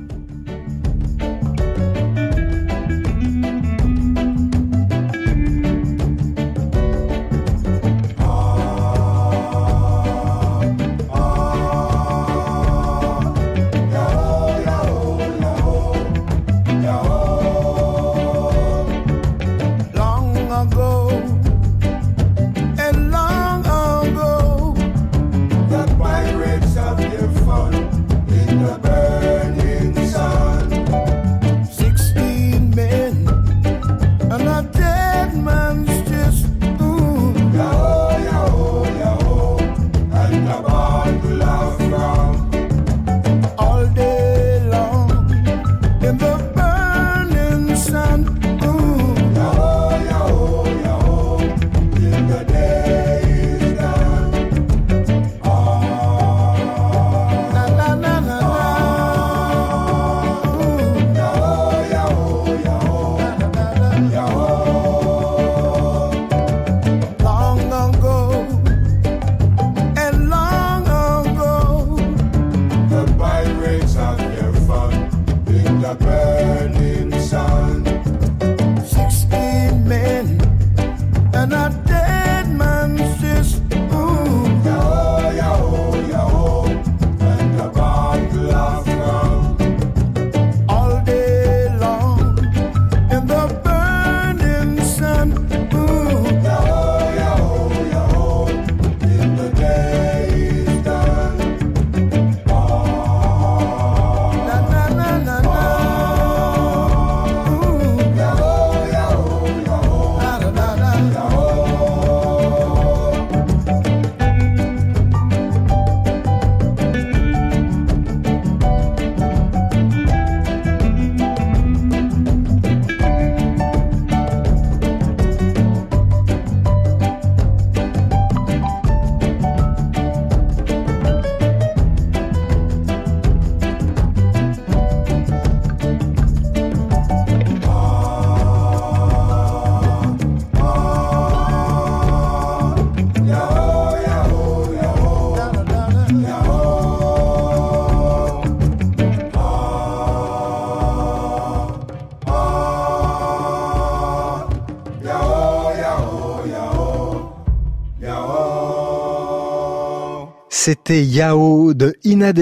C'était Yao de Ina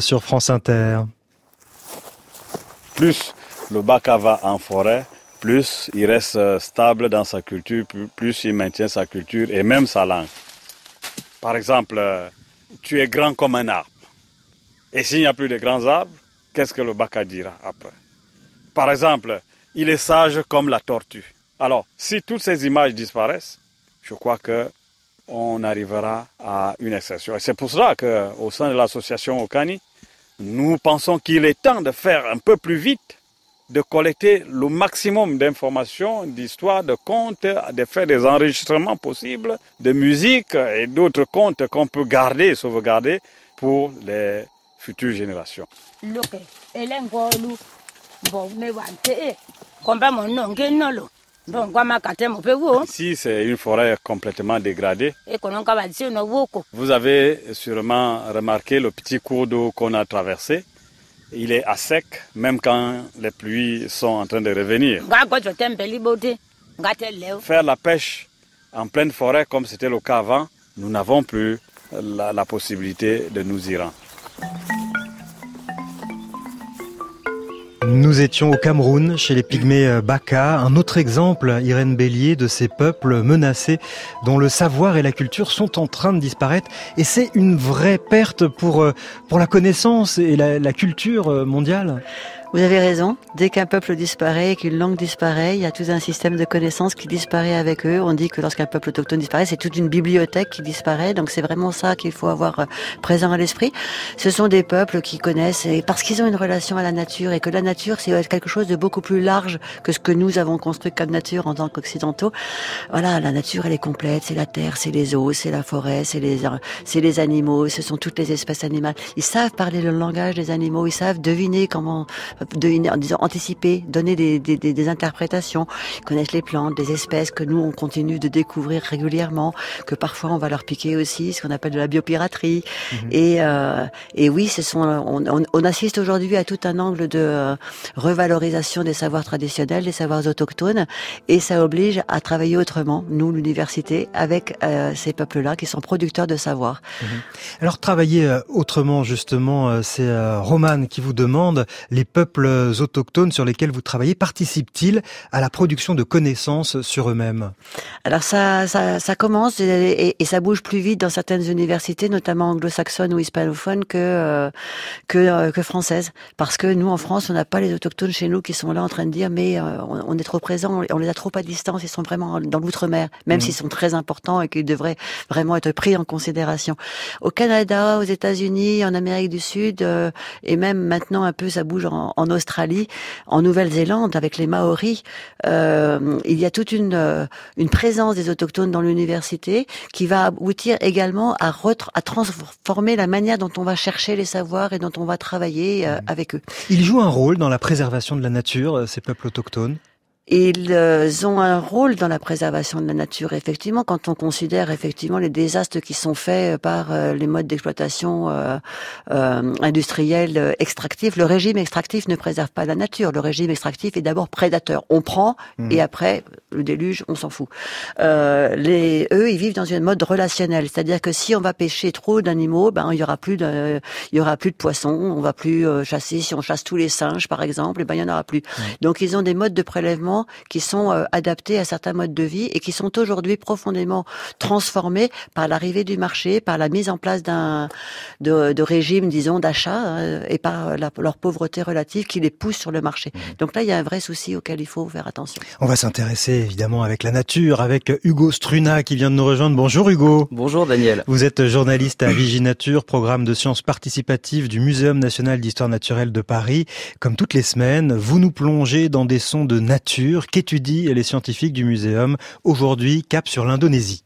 sur France Inter. Plus le baka va en forêt, plus il reste euh, stable dans sa culture, plus il maintient sa culture et même sa langue. Par exemple, euh, tu es grand comme un arbre. Et s'il n'y a plus de grands arbres, qu'est-ce que le baka dira après? Par exemple, il est sage comme la tortue. Alors, si toutes ces images disparaissent, je crois que on arrivera à une exception. Et c'est pour cela qu'au sein de l'association Okani, nous pensons qu'il est temps de faire un peu plus vite, de collecter le maximum d'informations, d'histoires, de contes, de faire des enregistrements possibles, de musique et d'autres contes qu'on peut garder sauvegarder pour les futures générations. Ici, c'est une forêt complètement dégradée. Vous avez sûrement remarqué le petit cours d'eau qu'on a traversé. Il est à sec, même quand les pluies sont en train de revenir. Faire la pêche en pleine forêt, comme c'était le cas avant, nous n'avons plus la, la possibilité de nous y rendre. Nous étions au Cameroun, chez les pygmées euh, Baka, un autre exemple, Irène Bélier, de ces peuples menacés dont le savoir et la culture sont en train de disparaître. Et c'est une vraie perte pour, euh, pour la connaissance et la, la culture euh, mondiale. Vous avez raison. Dès qu'un peuple disparaît, qu'une langue disparaît, il y a tout un système de connaissances qui disparaît avec eux. On dit que lorsqu'un peuple autochtone disparaît, c'est toute une bibliothèque qui disparaît. Donc c'est vraiment ça qu'il faut avoir euh, présent à l'esprit. Ce sont des peuples qui connaissent, et parce qu'ils ont une relation à la nature et que la nature c'est quelque chose de beaucoup plus large que ce que nous avons construit comme nature en tant qu'occidentaux. Voilà, la nature elle est complète. C'est la terre, c'est les eaux, c'est la forêt, c'est les, c'est les animaux, ce sont toutes les espèces animales. Ils savent parler le langage des animaux, ils savent deviner comment de, en disant anticiper, donner des, des, des, interprétations, connaissent les plantes, des espèces que nous on continue de découvrir régulièrement, que parfois on va leur piquer aussi, ce qu'on appelle de la biopiraterie. Mhm. Et, euh, et oui, ce sont, on, on, on assiste aujourd'hui à tout un angle de euh, revalorisation des savoirs traditionnels, des savoirs autochtones, et ça oblige à travailler autrement, nous l'université, avec euh, ces peuples-là qui sont producteurs de savoir. Mhm. Alors travailler euh, autrement justement, euh, c'est Romane qui vous demande les peuples autochtones sur lesquels vous travaillez participent-ils à la production de connaissances sur eux-mêmes Alors ça, ça, ça commence et, et, ça bouge plus vite dans certaines universités, notamment anglo-saxonnes ou hispanophones, que, euh, que, euh, que françaises. Parce que nous, en France, on n'a pas les autochtones chez nous qui sont là en train de dire mais euh, on, est trop présents, on les a trop à distance, ils sont vraiment dans l'outre-mer, même mmh. s'ils sont très importants et qu'ils devraient vraiment être pris en considération. Au Canada, aux États-Unis, en Amérique du Sud, et même maintenant un peu ça bouge en, en Australie, en Nouvelle-Zélande, avec les Maoris, euh, il y a toute une, euh, une présence des autochtones dans l'université qui va aboutir également à, à transformer la manière dont on va chercher les savoirs et dont on va travailler euh, mmh. avec eux. Ils jouent un rôle dans la préservation de la nature, ces peuples autochtones? Ils euh, ont un rôle dans la préservation de la nature. Effectivement, quand on considère effectivement les désastres qui sont faits euh, par euh, les modes d'exploitation euh, industrielle extractifs, le régime extractif ne préserve pas la nature. Le régime extractif est d'abord prédateur. On prend mmh. et après le déluge, on s'en fout. les, eux, ils vivent dans un mode relationnel, c'est-à-dire que si on va pêcher trop d'animaux, ben il y aura plus de, il y aura plus de poissons. On va plus chasser. Si on chasse tous les singes, par exemple, et eh ben il y en aura plus. Mmh. Donc ils ont des modes de prélèvement qui sont euh, adaptés à certains modes de vie et qui sont aujourd'hui profondément transformés par l'arrivée du marché, par la mise en place d'un de, de régime, disons, d'achat hein, et par la, leur pauvreté relative qui les pousse sur le marché. Mmh. Donc là, il y a un vrai souci auquel il faut faire attention. On va s'intéresser évidemment avec la nature, avec Hugo Struna qui vient de nous rejoindre. Bonjour Hugo. Bonjour Daniel. Vous êtes journaliste à Viginature, programme de sciences participatives du Muséum national d'histoire naturelle de Paris. Comme toutes les semaines, vous nous plongez dans des sons de nature qu'étudient les scientifiques du muséum. Aujourd'hui, cap sur l'Indonésie.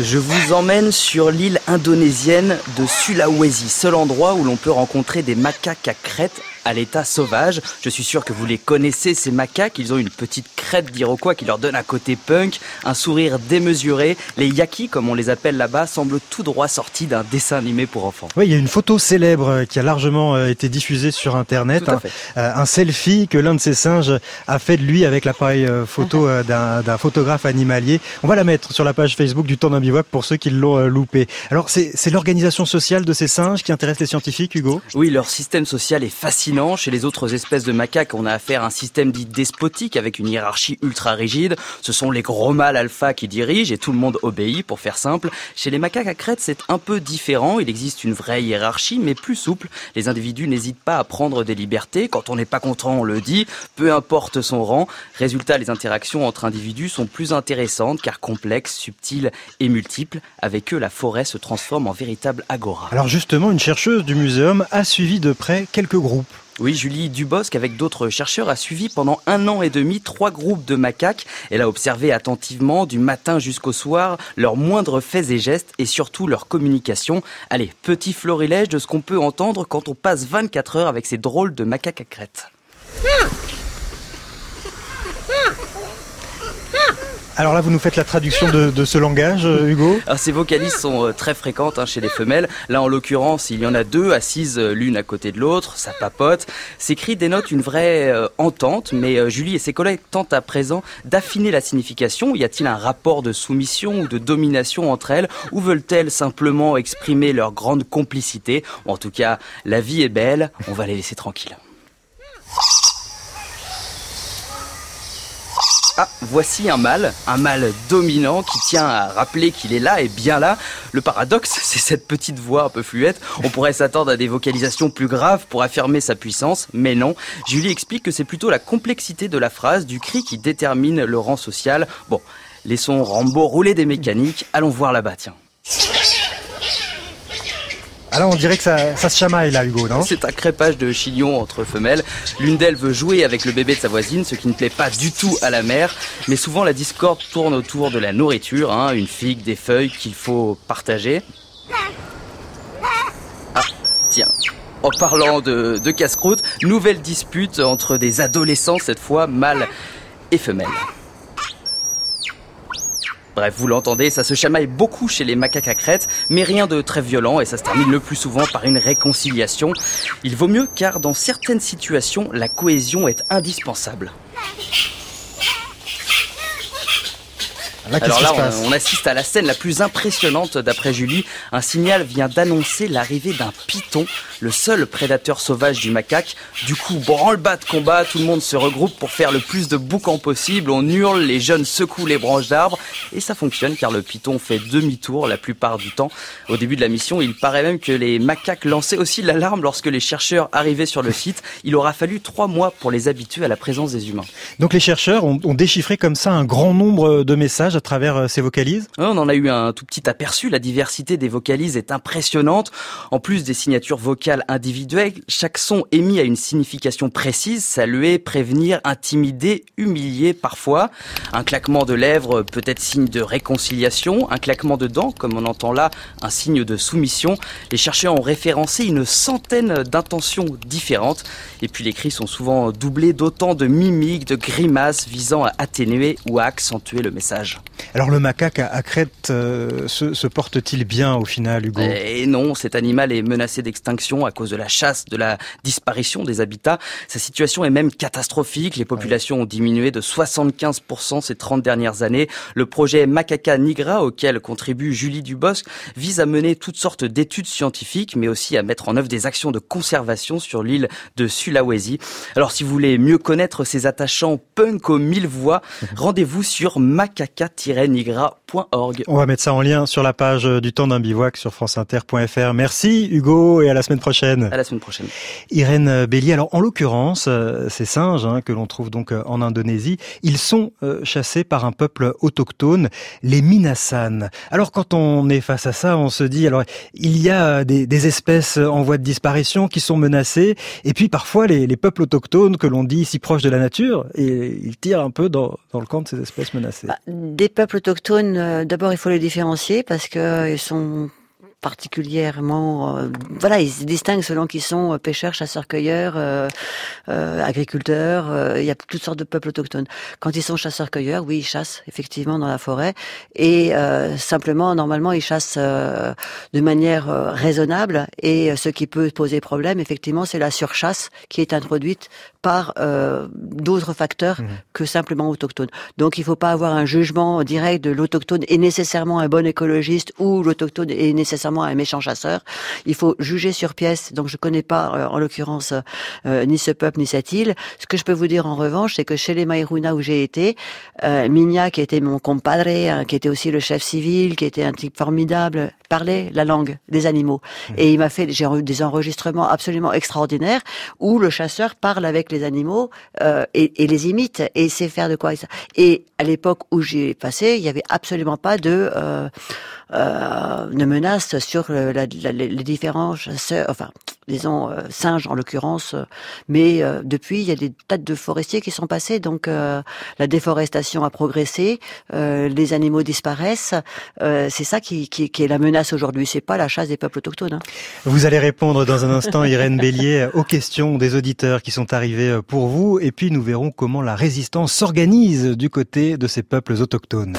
Je vous emmène sur l'île indonésienne de Sulawesi, seul endroit où l'on peut rencontrer des macaques à crête à l'état sauvage. Je suis sûr que vous les connaissez, ces macaques. Ils ont une petite crête d'Iroquois qui leur donne un côté punk, un sourire démesuré. Les yakis, comme on les appelle là-bas, semblent tout droit sortis d'un dessin animé pour enfants. Oui, il y a une photo célèbre qui a largement euh, été diffusée sur Internet. Un, fait. euh, un selfie que l'un de ces singes a fait de lui avec l'appareil euh, photo d'un photographe animalier. On va la mettre sur la page Facebook du Temps d'un bivouac pour ceux qui l'ont loupé. Alors, c'est c'est l'organisation sociale de ces singes qui intéresse les scientifiques, Hugo? Oui, leur système social est fascinant. Chez les autres espèces de macaques, on a affaire à un système dit despotique avec une hiérarchie ultra rigide. Ce sont les gros mâles alpha qui dirigent et tout le monde obéit, pour faire simple. Chez les macaques à crête, c'est un peu différent. Il existe une vraie hiérarchie, mais plus souple. Les individus n'hésitent pas à prendre des libertés. Quand on n'est pas content, on le dit, peu importe son rang. Résultat, les interactions entre individus sont plus intéressantes car complexes, subtiles et multiples. Avec eux, la forêt se transforme en véritable agora. Alors justement, une chercheuse du muséum a suivi de près quelques groupes. Oui, Julie Dubosc, avec d'autres chercheurs, a suivi pendant un an et demi trois groupes de macaques. Elle a observé attentivement, du matin jusqu'au soir, leurs moindres faits et gestes et surtout leur communication. Allez, petit florilège de ce qu'on peut entendre quand on passe 24 heures avec ces drôles de macaques à crête. Alors là, vous nous faites la traduction de, ce langage, euh, Hugo Alors, ces vocalises sont euh, très fréquentes hein, chez les femelles. Là, en l'occurrence, il y en a deux assises euh, l'une à côté de l'autre, ça papote. Ces cris dénotent une vraie entente, mais Julie et ses collègues tentent à présent d'affiner la signification. Y a-t-il un rapport de soumission ou de domination entre elles, ou veulent-elles simplement exprimer leur grande complicité? En tout cas, la vie est belle, on va les laisser tranquilles. Ah, voici un mâle, un mâle dominant qui tient à rappeler qu'il est là et bien là. Le paradoxe, c'est cette petite voix un peu fluette. On pourrait s'attendre à des vocalisations plus graves pour affirmer sa puissance, mais non. Julie explique que c'est plutôt la complexité de la phrase, du cri qui détermine le rang social. Bon, laissons Rambo rouler des mécaniques, allons voir là-bas, tiens. Alors on dirait que ça, se chamaille là, Hugo, non? C'est un crépage de chignons entre femelles. L'une d'elles veut jouer avec le bébé de sa voisine, ce qui ne plaît pas du tout à la mère. Mais souvent la discorde tourne autour de la nourriture, hein, une figue, des feuilles qu'il faut partager. Ah, tiens. En parlant de, de casse-croûte, nouvelle dispute entre des adolescents, cette fois mâles et femelles. Bref, vous l'entendez, ça se chamaille beaucoup chez les macaques à crête, mais rien de très violent et ça se termine le plus souvent par une réconciliation. Il vaut mieux car dans certaines situations, la cohésion est indispensable. Là, Alors là, on, on assiste à la scène la plus impressionnante d'après Julie. Un signal vient d'annoncer l'arrivée d'un python, le seul prédateur sauvage du macaque. Du coup, branle-bas de combat, tout le monde se regroupe pour faire le plus de boucans possible. On hurle, les jeunes secouent les branches d'arbres et ça fonctionne car le python fait demi-tour la plupart du temps. Au début de la mission, il paraît même que les macaques lançaient aussi l'alarme lorsque les chercheurs arrivaient sur le site. Il aura fallu trois mois pour les habituer à la présence des humains. Donc les chercheurs ont, ont déchiffré comme ça un grand nombre de messages travers euh, ces vocalises? On en a eu un tout petit aperçu. La diversité des vocalises est impressionnante. En plus des signatures vocales individuelles, chaque son émis a une signification précise. Saluer, prévenir, intimider, humilier parfois. Un claquement de lèvres peut être signe de réconciliation. Un claquement de dents, comme on entend là, un signe de soumission. Les chercheurs ont référencé une centaine d'intentions différentes. Et puis les cris sont souvent doublés d'autant de mimiques, de grimaces visant à atténuer ou à accentuer le message. Alors le macaque à, crête euh, se, se porte-t-il bien au final, Hugo Et non, cet animal est menacé d'extinction à cause de la chasse, de la disparition des habitats. Sa situation est même catastrophique. Les populations ont diminué de 75% ces 30 dernières années. Le projet Macaca Nigra, auquel contribue Julie Dubosc, vise à mener toutes sortes d'études scientifiques, mais aussi à mettre en œuvre des actions de conservation sur l'île de Sulawesi. Alors si vous voulez mieux connaître ces attachants punk aux mille voix, rendez-vous sur tiré nigra on va mettre ça en lien sur la page euh, du temps d'un bivouac sur franceinter.fr. Merci Hugo et à la semaine prochaine. À la semaine prochaine. Irène Bellier, alors en l'occurrence, euh, ces singes hein, que l'on trouve donc euh, en Indonésie, ils sont euh, chassés par un peuple autochtone, les Minasan. Alors quand on est face à ça, on se dit, alors il y a des, des espèces en voie de disparition qui sont menacées, et puis parfois les, les peuples autochtones que l'on dit si proches de la nature, et ils tirent un peu dans, dans le camp de ces espèces menacées. Bah, des peuples autochtones, euh, d'abord il faut les différencier parce que euh, sont particulièrement, euh, voilà, ils se distinguent selon qu'ils sont pêcheurs, chasseurs, cueilleurs, euh, euh, agriculteurs. il y a toutes sortes de peuples autochtones. Quand ils sont chasseurs, cueilleurs, oui, ils chassent effectivement dans la forêt et simplement, normalement, ils chassent de manière raisonnable. Et ce qui peut poser problème, effectivement, c'est la surchasse qui est introduite par d'autres facteurs mmh. que simplement autochtones. Donc, il ne faut pas avoir un jugement direct de l'autochtone est nécessairement un bon écologiste ou l'autochtone est nécessairement un méchant chasseur. Il faut juger sur pièce. Donc je connais pas euh, en l'occurrence euh, ni ce peuple ni cette île. Ce que je peux vous dire en revanche, c'est que chez les Maïruna où j'ai été, euh, Minya qui était mon compadre, hein, qui était aussi le chef civil, qui était un type formidable, parlait la langue des animaux. Mmh. Et il m'a fait j'ai eu des enregistrements absolument extraordinaires où le chasseur parle avec les animaux euh, et, et, les imite et sait faire de quoi. Et à l'époque où j'ai passé, il y avait absolument pas de euh, euh, de menace sur la, les différents chasseurs, enfin disons euh, singes en l'occurrence. Mais euh, depuis, il y a des tas de forestiers qui sont passés, donc euh, la déforestation a progressé, les animaux disparaissent. c'est ça qui, qui, qui, est la menace aujourd'hui. C'est pas la chasse des peuples autochtones. Hein. Vous allez répondre dans un instant, Irène Bélier, aux questions des auditeurs qui sont arrivés pour vous, et puis nous verrons comment la résistance s'organise du côté de ces peuples autochtones.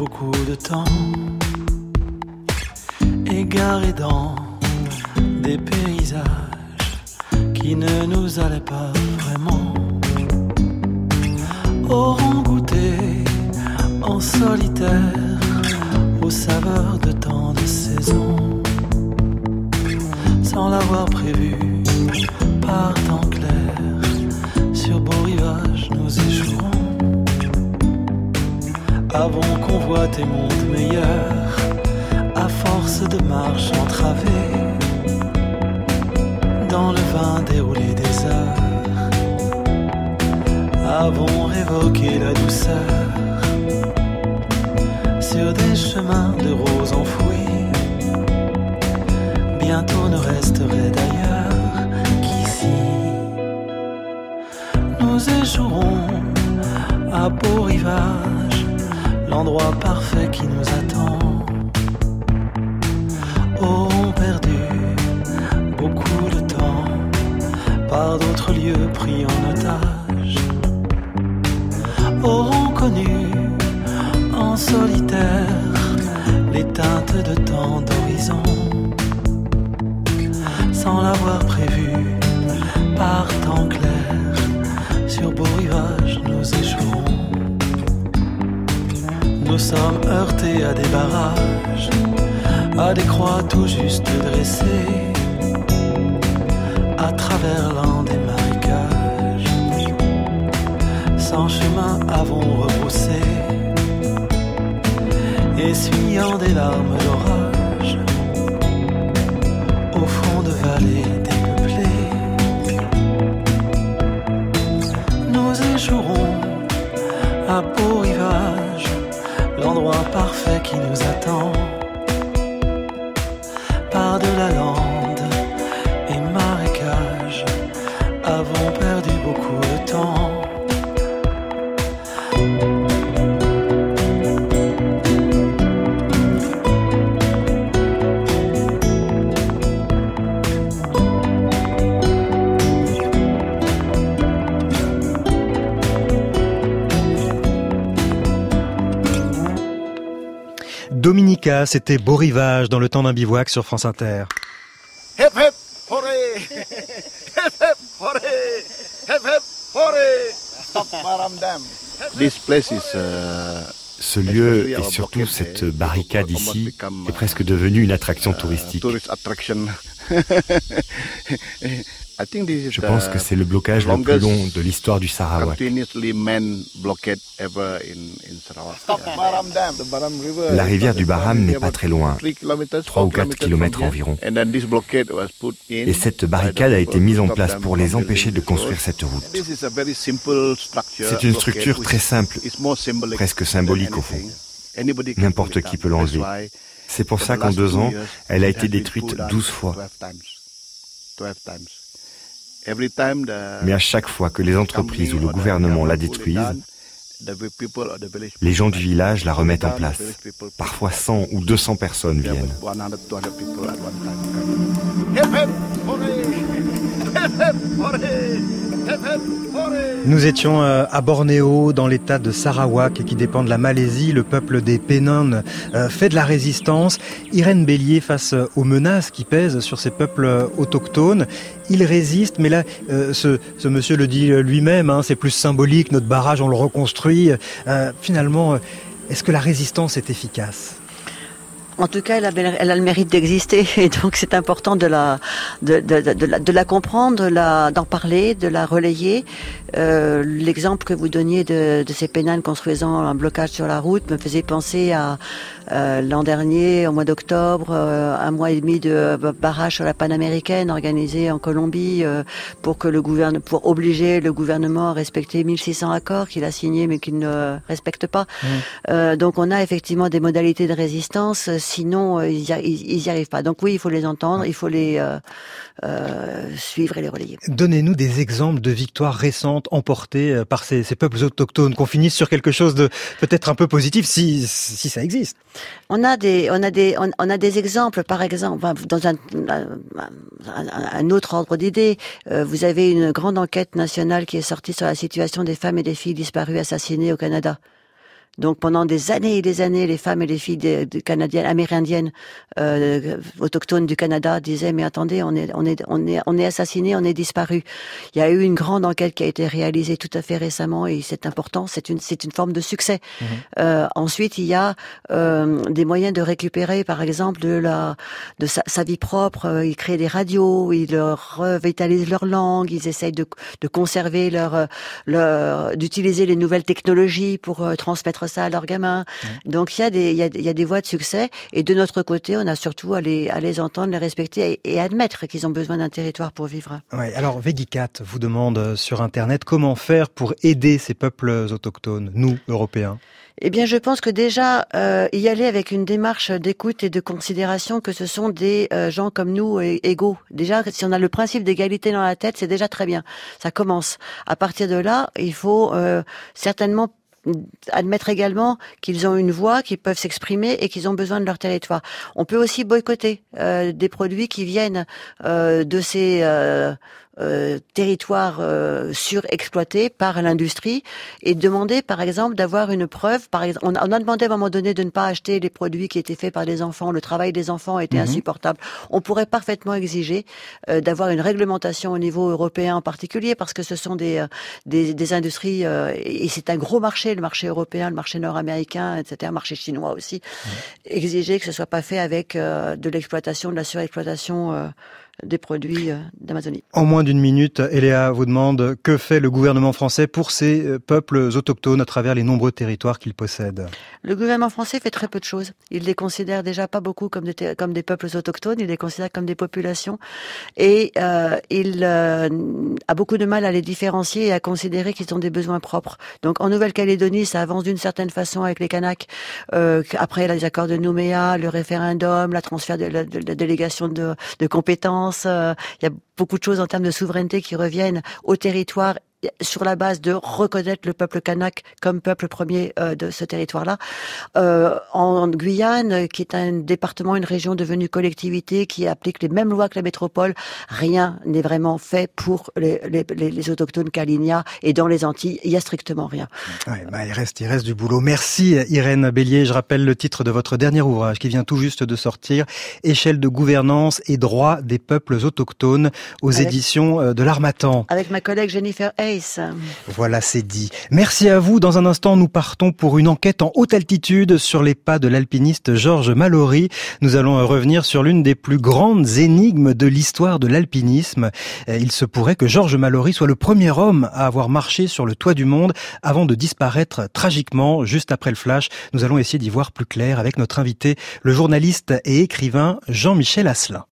Beaucoup de temps, égarés dans des paysages qui ne nous allaient pas vraiment, auront goûté en solitaire aux saveurs de tant de saisons, sans l'avoir prévu par temps clair, sur beau rivage nous échouerons avant qu'on voit tes mondes meilleurs, à force de marche entravée, dans le vin déroulé des heures, avons révoqué la douceur sur des chemins de roses enfouis. Bientôt ne resterait d'ailleurs qu'ici, nous échouerons à beau rivage l'endroit parfait qui nous attend. Auront perdu beaucoup de temps par d'autres lieux pris en otage. Auront connu en solitaire les teintes de tant d'horizons sans l'avoir prévu par temps clair sur beau sommes heurtés à des barrages, à des croix tout juste dressées, à travers l'un des marécages. Sans chemin avons repoussé, essuyant des larmes d'orage, au fond de vallées l'endroit parfait qui nous attend. C'était Beau Rivage dans le temps d'un bivouac sur France Inter. Hip hip hooray! Hip hip hooray! Hip hip hooray! This place is, uh... Ce lieu et surtout cette barricade ici est presque devenu une attraction touristique. Je pense que c'est le blocage le plus long de l'histoire du Sarawak. La rivière du Baram n'est pas très loin, 3 ou 4 kilomètres environ. Et cette barricade a été mise en place pour les empêcher de construire cette route. C'est une structure très simple, presque symbolique au fond. N'importe qui peut l'enlever. C'est pour ça qu'en deux ans, elle a été détruite 12 fois. Mais à chaque fois que les entreprises ou le gouvernement la détruisent, les gens du village la remettent en place. Parfois 100 ou 200 personnes viennent. Nous étions euh, à Bornéo, dans l'état de Sarawak, qui dépend de la Malaisie. Le peuple des Pénins euh, fait de la résistance. Irène Bélier, face aux menaces qui pèsent sur ces peuples autochtones, il résiste. Mais là, euh, ce, ce, monsieur le dit lui-même, hein, c'est plus symbolique. Notre barrage, on le reconstruit. finalement, est-ce que la résistance est efficace? En tout cas, elle a, le mérite d'exister et donc c'est important de la comprendre, d'en parler, de la relayer. Euh, L'exemple que vous donniez de, de ces pénales construisant un blocage sur la route me faisait penser à euh, l'an dernier, au mois d'octobre, euh, un mois et demi de barrage sur la panaméricaine organisé en Colombie euh, pour que le gouvernement, pour obliger le gouvernement à respecter 1600 accords qu'il a signés mais qu'il ne respecte pas. Mmh. donc on a effectivement des modalités de résistance sinon euh, ils n'y arrivent pas. Donc oui, il faut les entendre, il faut les euh, euh, suivre et les relayer. Donnez-nous des exemples de victoires récentes emportées par ces, peuples autochtones, qu'on finisse sur quelque chose de peut-être un peu positif, si, si ça existe. On a des, on a des, on, a des exemples, par exemple, dans un, un, un autre ordre d'idées. vous avez une grande enquête nationale qui est sortie sur la situation des femmes et des filles disparues assassinées au Canada. Donc pendant des années et des années, les femmes et les filles de, de canadiennes, amérindiennes, euh, autochtones du Canada disaient mais attendez, on est on est on est on est assassiné, on est disparu. Il y a eu une grande enquête qui a été réalisée tout à fait récemment et c'est important, c'est une c'est une forme de succès. Mmh. Euh, ensuite, il y a euh, des moyens de récupérer, par exemple, de la de sa, sa vie propre. Euh, ils créent des radios, ils revitalisent leur langue, ils essayent de de conserver leur leur d'utiliser les nouvelles technologies pour euh, transmettre ça à leurs gamins. Donc il y, a des, il, y a, y a des voies de succès et de notre côté, on a surtout à les, à les entendre, les respecter et, et admettre qu'ils ont besoin d'un territoire pour vivre. Ouais, alors Vegicat vous demande euh, sur Internet comment faire pour aider ces peuples autochtones, nous, Européens? Eh bien, je pense que déjà euh, y aller avec une démarche d'écoute et de considération que ce sont des euh, gens comme nous égaux. Déjà, si on a le principe d'égalité dans la tête, c'est déjà très bien. Ça commence. À partir de là, il faut euh, certainement admettre également qu'ils ont une voix, qu'ils peuvent s'exprimer et qu'ils ont besoin de leur territoire. On peut aussi boycotter euh, des produits qui viennent euh, de ces euh, euh, territoires euh, surexploités par l'industrie et demander, par exemple, d'avoir une preuve. Par exemple, on a, demandé à un moment donné de ne pas acheter les produits qui étaient faits par des enfants. Le travail des enfants était mhm. insupportable. On pourrait parfaitement exiger euh, d'avoir une réglementation au niveau européen en particulier parce que ce sont des des, des industries et c'est un gros marché, le marché européen, le marché nord-américain, etc., le marché chinois aussi. Exiger que ce soit pas fait avec de l'exploitation, de la surexploitation des produits euh, d'Amazonie. En moins d'une minute, Eléa vous demande que fait le gouvernement français pour ces euh, peuples autochtones à travers les nombreux territoires qu'il possède. Le gouvernement français fait très peu de choses. Il les considère déjà pas beaucoup comme des, comme des peuples autochtones, il les considère comme des populations et euh, il euh, a beaucoup de mal à les différencier et à considérer qu'ils ont des besoins propres. Donc en Nouvelle-Calédonie, ça avance d'une certaine façon avec les Kanaks. Euh, après les accords de Nouméa, le référendum, la transfert de la, de, délégation de, de compétences, euh, il y a beaucoup de choses en termes de souveraineté qui reviennent au territoire sur la base de reconnaître le peuple kanak comme peuple premier euh, de ce territoire-là. Euh, en Guyane, qui est un département, une région devenue collectivité, qui applique les mêmes lois que la métropole, rien n'est vraiment fait pour les, les, les autochtones Kalinia et dans les Antilles, il y a strictement rien. Ouais, bah, il reste, il reste du boulot. Merci Irène Bélier. Je rappelle le titre de votre dernier ouvrage qui vient tout juste de sortir, Échelle de gouvernance et droits des peuples autochtones aux avec, éditions euh, de l'Armatan. Avec ma collègue Jennifer Hay Voilà, c'est dit. Merci à vous. Dans un instant, nous partons pour une enquête en haute altitude sur les pas de l'alpiniste Georges Mallory. Nous allons revenir sur l'une des plus grandes énigmes de l'histoire de l'alpinisme. Euh, il se pourrait que Georges Mallory soit le premier homme à avoir marché sur le toit du monde avant de disparaître tragiquement juste après le flash. Nous allons essayer d'y voir plus clair avec notre invité, le journaliste et écrivain Jean-Michel Asselin.